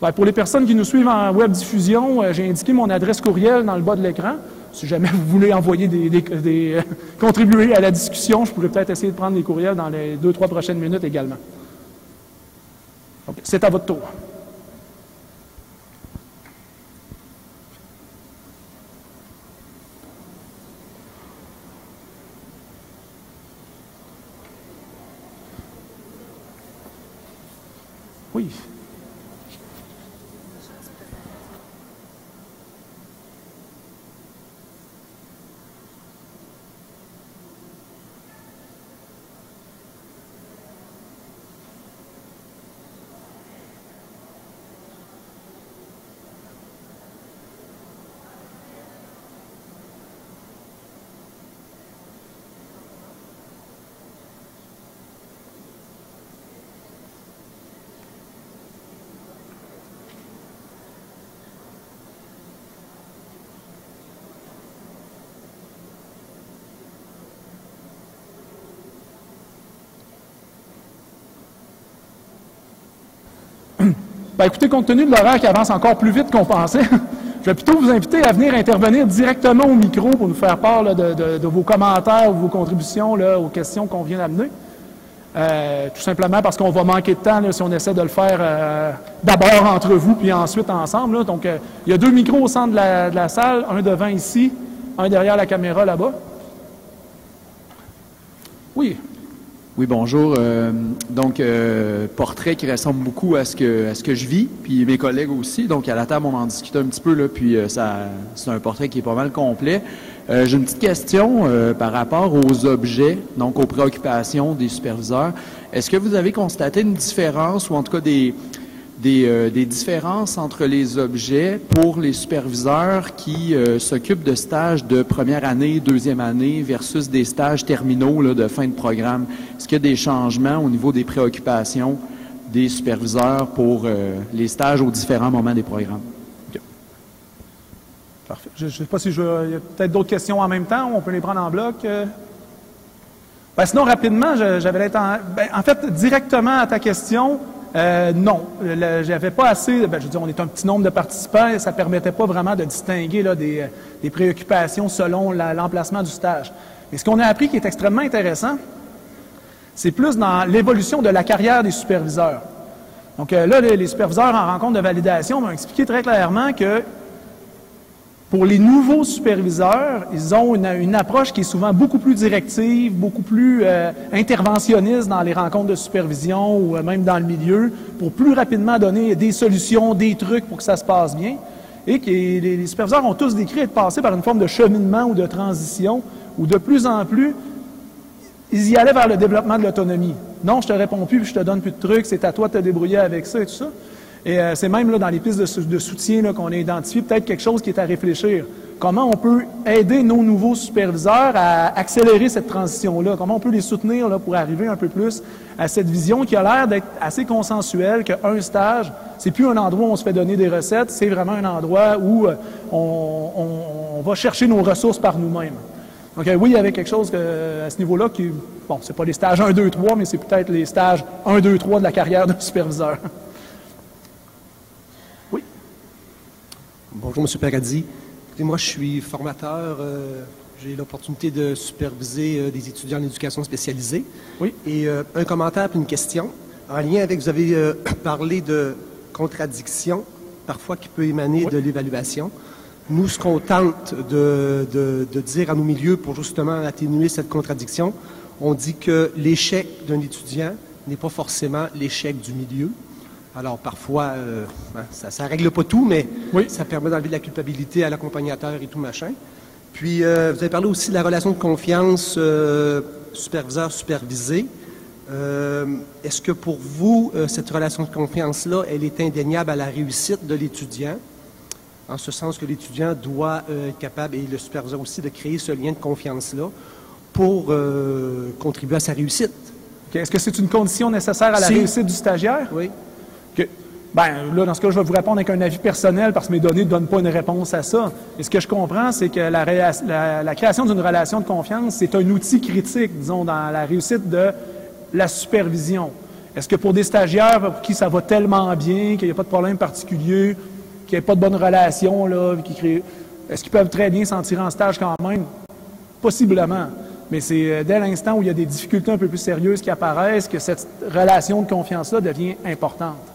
Ben, pour les personnes qui nous suivent en web diffusion, euh, j'ai indiqué mon adresse courriel dans le bas de l'écran. Si jamais vous voulez envoyer des, contribuer à la discussion, je pourrais peut-être essayer de prendre des courriels dans les deux, trois prochaines minutes également. C'est à votre tour. Oui. Ben, écoutez, compte tenu de l'horaire qui avance encore plus vite qu'on pensait, je vais plutôt vous inviter à venir intervenir directement au micro pour nous faire part de, vos commentaires ou vos contributions aux questions qu'on vient d'amener. Euh, tout simplement parce qu'on va manquer de temps si on essaie de le faire euh, d'abord entre vous puis ensuite ensemble. Donc, euh, il y a deux micros au centre de la, de la, salle, un devant ici, un derrière la caméra là-bas. Oui. Bonjour. Euh, donc, euh, portrait qui ressemble beaucoup à ce que à ce que je vis, puis mes collègues aussi. Donc, à la table, on en discute un petit peu là, puis euh, ça, c'est un portrait qui est pas mal complet. j'ai une petite question par rapport aux objets, donc aux préoccupations des superviseurs. Est-ce que vous avez constaté une différence, ou en tout cas des euh, des, différences entre les objets pour les superviseurs qui euh, s'occupent de stages de première année, deuxième année versus des stages terminaux de fin de programme. Est-ce qu'il y a des changements au niveau des préoccupations des superviseurs pour euh, les stages aux différents moments des programmes? Parfait. Je ne sais pas si je, il y a peut-être d'autres questions en même temps. On peut les prendre en bloc. Ben, sinon, rapidement, j'avais ben, en fait, directement à ta question, Euh, non, j'avais pas assez. Ben, je veux dire, on est un petit nombre de participants et ça permettait pas vraiment de distinguer là, des, des préoccupations selon l'emplacement du stage. Mais ce qu'on a appris qui est extrêmement intéressant, c'est plus dans l'évolution de la carrière des superviseurs. Donc euh, là, les, superviseurs en rencontre de validation m'ont expliqué très clairement que pour les nouveaux superviseurs, ils ont une, approche qui est souvent beaucoup plus directive, beaucoup plus euh, interventionniste dans les rencontres de supervision ou euh, même dans le milieu, pour plus rapidement donner des solutions, des trucs pour que ça se passe bien. Et que les, les superviseurs ont tous décrit être passés par une forme de cheminement ou de transition, où de plus en plus, ils y allaient vers le développement de l'autonomie. Non, je te réponds plus, je te donne plus de trucs, c'est à toi de te débrouiller avec ça et tout ça. Et euh, c'est même là, dans les pistes de, soutien qu'on a identifié peut-être quelque chose qui est à réfléchir. Comment on peut aider nos nouveaux superviseurs à accélérer cette transition-là? Comment on peut les soutenir pour arriver un peu plus à cette vision qui a l'air d'être assez consensuelle qu'un stage, c'est plus un endroit où on se fait donner des recettes, c'est vraiment un endroit où euh, on va chercher nos ressources par nous-mêmes. Donc oui, il y avait quelque chose à ce niveau-là qui, bon, c'est pas les stages 1, 2, 3, mais c'est peut-être les stages 1, 2, 3 de la carrière de superviseur. Bonjour, M. Paradis. Écoutez, moi, je suis formateur. Euh, j'ai l'opportunité de superviser euh, des étudiants en éducation spécialisée. Oui. Et euh, un commentaire puis une question. En lien avec, vous avez parlé de contradiction, parfois qui peut émaner de l'évaluation. Nous, ce qu'on tente de, dire à nos milieux pour justement atténuer cette contradiction, on dit que l'échec d'un étudiant n'est pas forcément l'échec du milieu. Alors parfois, euh, ça ne règle pas tout, mais ça permet d'enlever de la culpabilité à l'accompagnateur et tout machin. Puis, euh, vous avez parlé aussi de la relation de confiance euh, superviseur-supervisé. Est-ce que pour vous, cette relation de confiance-là, elle est indéniable à la réussite de l'étudiant? en ce sens que l'étudiant doit être capable, et le superviseur aussi, de créer ce lien de confiance-là pour contribuer à sa réussite? Est-ce que c'est une condition nécessaire à la réussite du stagiaire? Oui. Ben, là, dans ce cas, je vais vous répondre avec un avis personnel parce que mes données ne donnent pas une réponse à ça. Et ce que je comprends, c'est que la, création d'une relation de confiance, c'est un outil critique, disons, dans la réussite de la supervision. Est-ce que pour des stagiaires pour qui ça va tellement bien, qu'il n'y a pas de problème particulier, qu'il n'y ait pas de bonne relation, là, qui crée... est-ce qu'ils peuvent très bien s'en tirer en stage quand même? Possiblement. Mais c'est euh, dès l'instant où il y a des difficultés un peu plus sérieuses qui apparaissent que cette relation de confiance-là devient importante.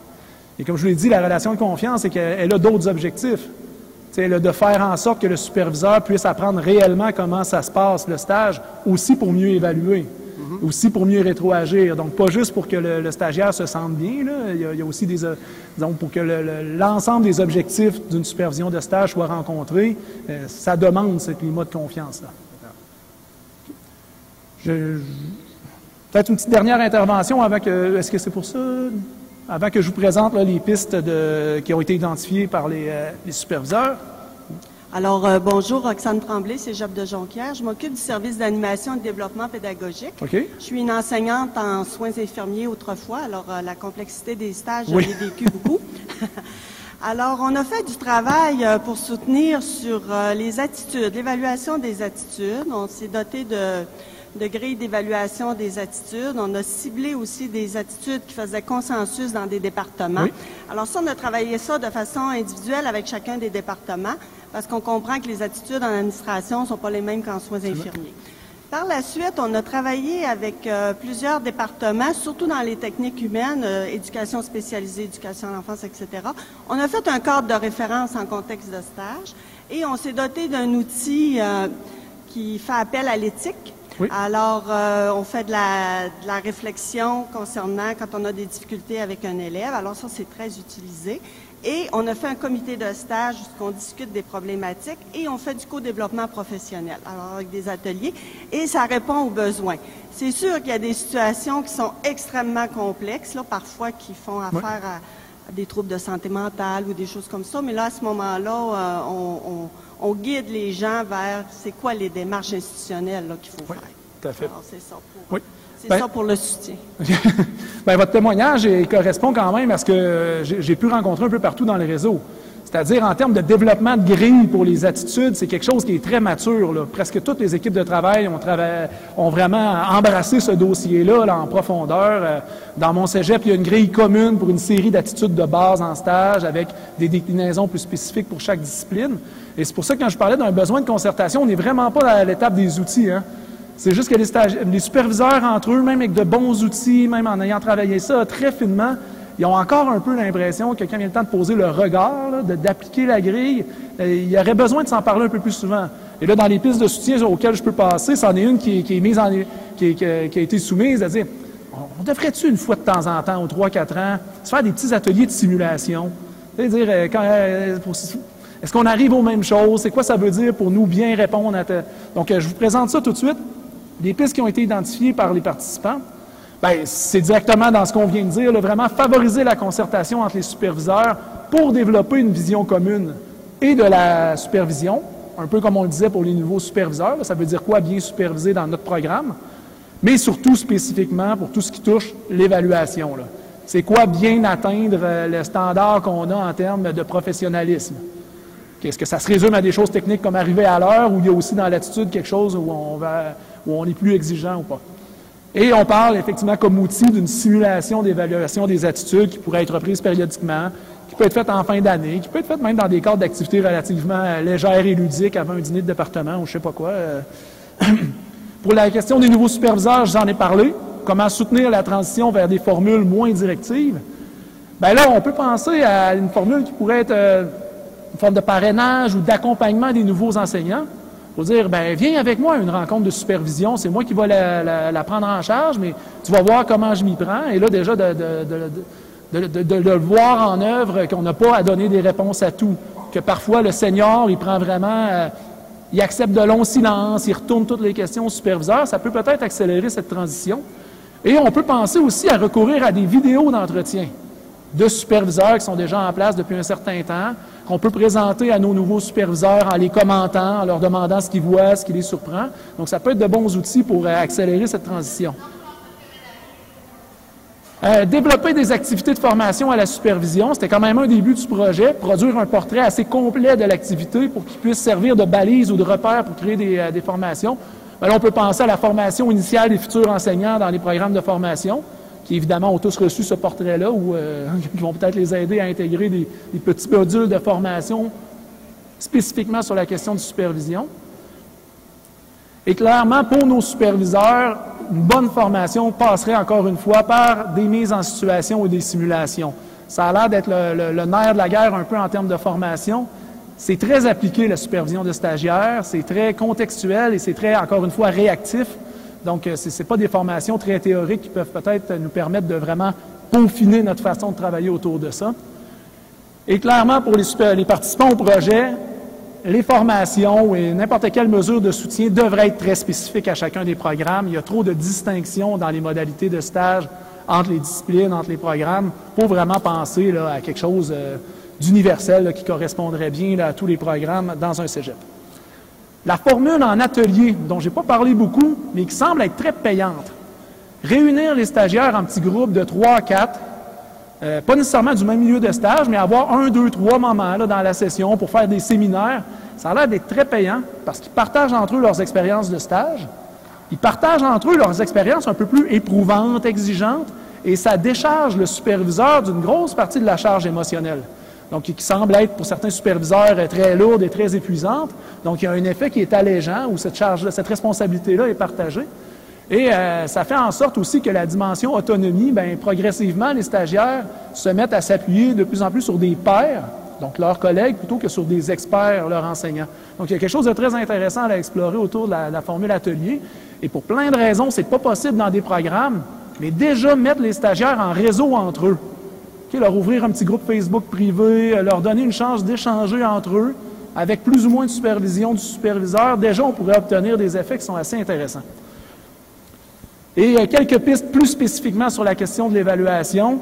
Et comme je vous l'ai dit, la relation de confiance, c'est qu'elle a d'autres objectifs. C'est de faire en sorte que le superviseur puisse apprendre réellement comment ça se passe, le stage, aussi pour mieux évaluer. Mhm. aussi pour mieux rétroagir. Donc, pas juste pour que le, stagiaire se sente bien, Il, y a, aussi des, euh, disons, pour que l'ensemble des objectifs d'une supervision de stage soient rencontrés, euh, ça demande ce climat de confiance-là. Peut-être une petite dernière intervention avant que, est-ce que c'est pour ça, avant que je vous présente les pistes qui ont été identifiées par les euh, superviseurs? Alors, euh, bonjour, Roxane Tremblay, c'est Job de Jonquière. Je m'occupe du service d'animation et de développement pédagogique. Je suis une enseignante en soins infirmiers autrefois, alors euh, la complexité des stages, j'en ai vécu beaucoup. alors, on a fait du travail pour soutenir sur les attitudes, l'évaluation des attitudes. On s'est doté de de grille d'évaluation des attitudes. On a ciblé aussi des attitudes qui faisaient consensus dans des départements. Alors ça, on a travaillé ça de façon individuelle avec chacun des départements parce qu'on comprend que les attitudes en administration ne sont pas les mêmes qu'en soins infirmiers. Par la suite, on a travaillé avec euh, plusieurs départements, surtout dans les techniques humaines, euh, éducation spécialisée, éducation à l'enfance, etc. On a fait un cadre de référence en contexte de stage et on s'est doté d'un outil euh, qui fait appel à l'éthique. Alors, on fait de la, de la, réflexion concernant quand on a des difficultés avec un élève. Alors, ça, c'est très utilisé. Et on a fait un comité de stage où on discute des problématiques et on fait du co-développement professionnel, alors avec des ateliers, et ça répond aux besoins. C'est sûr qu'il y a des situations qui sont extrêmement complexes, là, parfois qui font affaire à, des troubles de santé mentale ou des choses comme ça, mais là, à ce moment-là, euh, on, guide les gens vers c'est quoi les démarches institutionnelles qu'il faut faire. Tout à fait. c'est ça pour... C'est ben- ça pour le soutien. ben, votre témoignage correspond quand même à ce que j'ai pu rencontrer un peu partout dans les réseaux. C'est-à-dire, en termes de développement de grille pour les attitudes, c'est quelque chose qui est très mature. Là. Presque toutes les équipes de travail ont, ont vraiment embrassé ce dossier-là là, en profondeur. Euh, dans mon cégep, il y a une grille commune pour une série d'attitudes de base en stage avec des déclinaisons plus spécifiques pour chaque discipline. Et c'est pour ça que quand je parlais d'un besoin de concertation, on n'est vraiment pas à l'étape des outils. Hein. C'est juste que les, superviseurs entre eux, même avec de bons outils, même en ayant travaillé ça très finement, ils ont encore un peu l'impression que quand vient le temps de poser le regard, d'appliquer la grille, euh, il y aurait besoin de s'en parler un peu plus souvent. Et là, dans les pistes de soutien auxquelles je peux passer, c'en est une qui, est mise en, qui, qui, a été soumise, à dire, on devrait-tu une fois de temps en temps, aux 3-4 ans, se faire des petits ateliers de simulation? C'est-à-dire, euh, euh, est-ce qu'on arrive aux mêmes choses? C'est quoi ça veut dire pour nous bien répondre à... Donc, je vous présente ça tout de suite. Des pistes qui ont été identifiées par les participants. Bien, c'est directement dans ce qu'on vient de dire, vraiment favoriser la concertation entre les superviseurs pour développer une vision commune et de la supervision, un peu comme on le disait pour les nouveaux superviseurs, ça veut dire quoi? Bien superviser dans notre programme, mais surtout spécifiquement pour tout ce qui touche l'évaluation. C'est quoi bien atteindre euh, le standard qu'on a en termes de professionnalisme? Est-ce que ça se résume à des choses techniques comme arriver à l'heure ou il y a aussi dans l'attitude quelque chose où on, est plus exigeant ou pas? Et on parle effectivement comme outil d'une simulation d'évaluation des attitudes qui pourrait être reprise périodiquement, qui peut être faite en fin d'année, qui peut être faite même dans des cadres d'activités relativement légères et ludiques avant un dîner de département ou je sais pas quoi. Euh. Pour la question des nouveaux superviseurs, j'en ai parlé. Comment soutenir la transition vers des formules moins directives? Bien là, on peut penser à une formule qui pourrait être euh, forme de parrainage ou d'accompagnement des nouveaux enseignants faut dire, ben viens avec moi à une rencontre de supervision, c'est moi qui vais la, prendre en charge, mais tu vas voir comment je m'y prends. Et là, déjà, de, le voir en œuvre, qu'on n'a pas à donner des réponses à tout. Que parfois, le senior, il prend vraiment... Euh, il accepte de longs silences, il retourne toutes les questions au superviseur. Ça peut peut-être accélérer cette transition. Et on peut penser aussi à recourir à des vidéos d'entretien de superviseurs qui sont déjà en place depuis un certain temps, qu'on peut présenter à nos nouveaux superviseurs en les commentant, en leur demandant ce qu'ils voient, ce qui les surprend. Donc, ça peut être de bons outils pour euh, accélérer cette transition. Euh, développer des activités de formation à la supervision, c'était quand même un début du projet, produire un portrait assez complet de l'activité pour qu'il puisse servir de balise ou de repère pour créer des, euh, formations. Ben on peut penser à la formation initiale des futurs enseignants dans les programmes de formation qui évidemment ont tous reçu ce portrait-là, ou euh, qui vont peut-être les aider à intégrer des, petits modules de formation spécifiquement sur la question de supervision. Et clairement, pour nos superviseurs, une bonne formation passerait encore une fois par des mises en situation ou des simulations. Ça a l'air d'être le, le, nerf de la guerre un peu en termes de formation. C'est très appliqué, la supervision de stagiaires, c'est très contextuel et c'est très, encore une fois, réactif. Donc, euh, ce n'est pas des formations très théoriques qui peuvent peut-être nous permettre de vraiment confiner notre façon de travailler autour de ça. Et clairement, pour les, participants au projet, les formations et n'importe quelle mesure de soutien devraient être très spécifiques à chacun des programmes. Il y a trop de distinctions dans les modalités de stage entre les disciplines, entre les programmes, pour vraiment penser à quelque chose euh, d'universel qui correspondrait bien à tous les programmes dans un cégep. La formule en atelier, dont je n'ai pas parlé beaucoup, mais qui semble être très payante. Réunir les stagiaires en petits groupes de 3 à 4, euh, pas nécessairement du même milieu de stage, mais avoir un, deux, trois moments dans la session pour faire des séminaires, ça a l'air d'être très payant parce qu'ils partagent entre eux leurs expériences de stage. Ils partagent entre eux leurs expériences un peu plus éprouvantes, exigeantes, et ça décharge le superviseur d'une grosse partie de la charge émotionnelle donc qui semble être pour certains superviseurs très lourde et très épuisante. Donc il y a un effet qui est allégeant où cette charge, cette responsabilité-là est partagée. Et euh, ça fait en sorte aussi que la dimension autonomie, bien, progressivement, les stagiaires se mettent à s'appuyer de plus en plus sur des pairs, donc leurs collègues, plutôt que sur des experts, leurs enseignants. Donc il y a quelque chose de très intéressant à explorer autour de la, la formule atelier. Et pour plein de raisons, c'est pas possible dans des programmes, mais déjà mettre les stagiaires en réseau entre eux leur ouvrir un petit groupe Facebook privé, euh, leur donner une chance d'échanger entre eux, avec plus ou moins de supervision du superviseur, déjà on pourrait obtenir des effets qui sont assez intéressants. Et euh, quelques pistes plus spécifiquement sur la question de l'évaluation.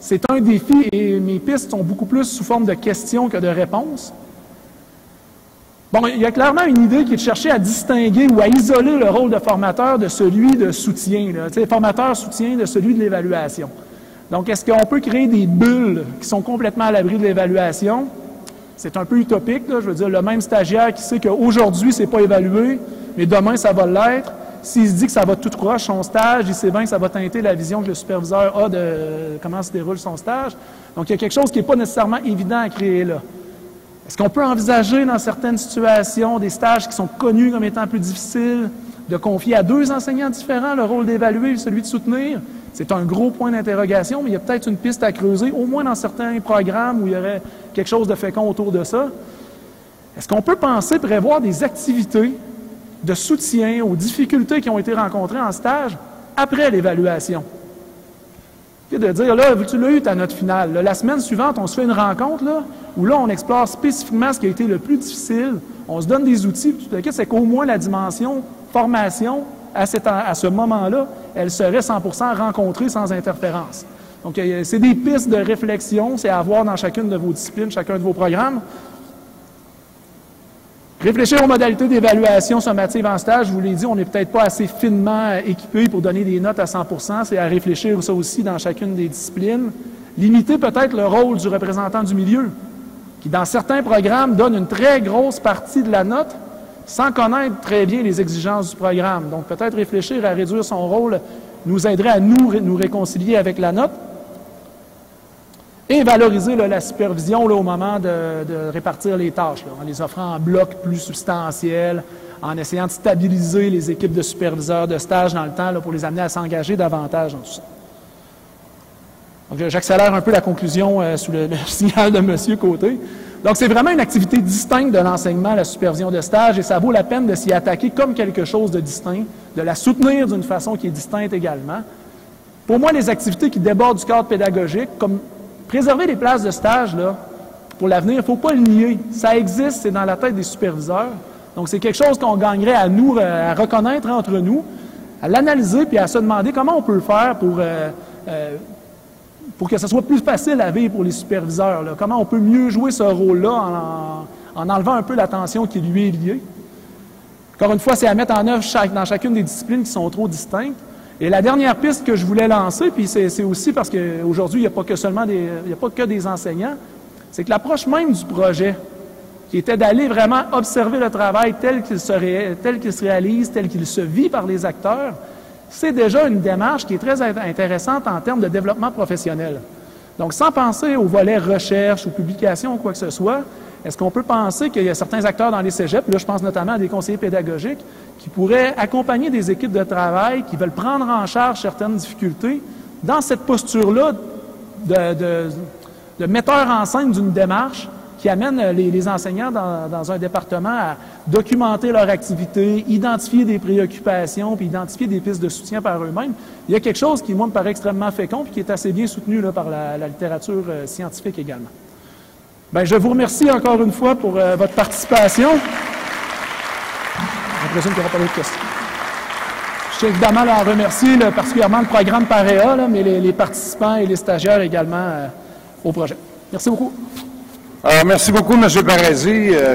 C'est un défi et mes pistes sont beaucoup plus sous forme de questions que de réponses. Bon, il y a clairement une idée qui est de chercher à distinguer ou à isoler le rôle de formateur de celui de soutien, là, formateur soutien de celui de l'évaluation. Donc, est-ce qu'on peut créer des bulles qui sont complètement à l'abri de l'évaluation? c'est un peu utopique. Je veux dire, le même stagiaire qui sait qu'aujourd'hui, c'est pas évalué, mais demain, ça va l'être. S'il se dit que ça va tout croche son stage, il sait bien que ça va teinter la vision que le superviseur a de comment se déroule son stage. Donc, il y a quelque chose qui n'est pas nécessairement évident à créer là. Est-ce qu'on peut envisager dans certaines situations des stages qui sont connus comme étant plus difficiles, de confier à deux enseignants différents le rôle d'évaluer et celui de soutenir? C'est un gros point d'interrogation, mais il y a peut-être une piste à creuser, au moins dans certains programmes où il y aurait quelque chose de fécond autour de ça. Est-ce qu'on peut penser prévoir des activités de soutien aux difficultés qui ont été rencontrées en stage après l'évaluation? de dire, là, tu l'as eu ta note finale? la semaine suivante, on se fait une rencontre là, où là, on explore spécifiquement ce qui a été le plus difficile. On se donne des outils. C'est qu'au moins la dimension formation à, ce moment-là, elle serait 100 rencontrée sans interférence. Donc, c'est des pistes de réflexion, c'est à avoir dans chacune de vos disciplines, chacun de vos programmes. Réfléchir aux modalités d'évaluation sommative en stage, je vous l'ai dit, on n'est peut-être pas assez finement équipé pour donner des notes à 100% c'est à réfléchir ça aussi dans chacune des disciplines. Limiter peut-être le rôle du représentant du milieu, qui dans certains programmes donne une très grosse partie de la note, sans connaître très bien les exigences du programme. Donc peut-être réfléchir à réduire son rôle nous aiderait à nous, nous réconcilier avec la note. Et valoriser la supervision au moment de, répartir les tâches, en les offrant en blocs plus substantiels, en essayant de stabiliser les équipes de superviseurs de stage dans le temps pour les amener à s'engager davantage dans tout ça. Donc, j'accélère un peu la conclusion euh, sous le, signal de M. Côté. Donc, c'est vraiment une activité distincte de l'enseignement, la supervision de stage, et ça vaut la peine de s'y attaquer comme quelque chose de distinct, de la soutenir d'une façon qui est distincte également. Pour moi, les activités qui débordent du cadre pédagogique, comme préserver les places de stage, là, pour l'avenir, il ne faut pas le nier. Ça existe, c'est dans la tête des superviseurs. Donc, c'est quelque chose qu'on gagnerait à nous, euh, à reconnaître entre nous, à l'analyser, puis à se demander comment on peut le faire pour, euh, euh, pour que ce soit plus facile à vivre pour les superviseurs. Comment on peut mieux jouer ce rôle-là en, en, enlevant un peu l'attention qui lui est liée? Encore une fois, c'est à mettre en œuvre dans chacune des disciplines qui sont trop distinctes. Et la dernière piste que je voulais lancer, puis c'est aussi parce qu'aujourd'hui, il n'y a pas que seulement des, il a pas que des enseignants, c'est que l'approche même du projet, qui était d'aller vraiment observer le travail tel qu'il se réalise, tel qu'il se vit par les acteurs, c'est déjà une démarche qui est très intéressante en termes de développement professionnel. Donc, sans penser au volet recherche ou publication ou quoi que ce soit, est-ce qu'on peut penser qu'il y a certains acteurs dans les cégeps, là je pense notamment à des conseillers pédagogiques, qui pourraient accompagner des équipes de travail qui veulent prendre en charge certaines difficultés dans cette posture-là de, de, metteur en scène d'une démarche qui amène les, enseignants dans, un département à documenter leur activité, identifier des préoccupations, puis identifier des pistes de soutien par eux-mêmes. Il y a quelque chose qui, moi, me paraît extrêmement fécond, puis qui est assez bien soutenu là, par la, littérature euh, scientifique également. Bien, je vous remercie encore une fois pour euh, votre participation. Je présume qu'il n'y aura pas d'autres questions. Je tiens évidemment à remercier particulièrement le programme PAREA, mais les, participants et les stagiaires également euh, au projet. Merci beaucoup. Alors, merci beaucoup, M. Paradis. Euh,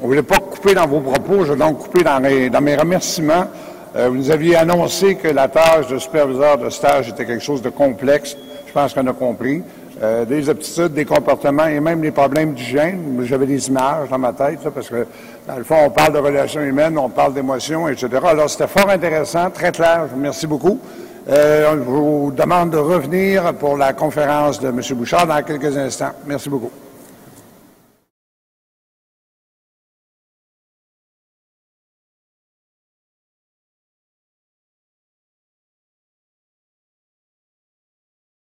on ne voulait pas couper dans vos propos, je vais donc couper dans, mes remerciements. vous nous aviez annoncé que la tâche de superviseur de stage était quelque chose de complexe. Je pense qu'on a compris. Euh, des aptitudes, des comportements et même les problèmes d'hygiène. J'avais des images dans ma tête, parce que dans le fond, on parle de relations humaines, on parle d'émotions, etc. Alors, c'était fort intéressant, très clair. Merci beaucoup. Euh, on vous demande de revenir pour la conférence de M. Bouchard dans quelques instants. Merci beaucoup.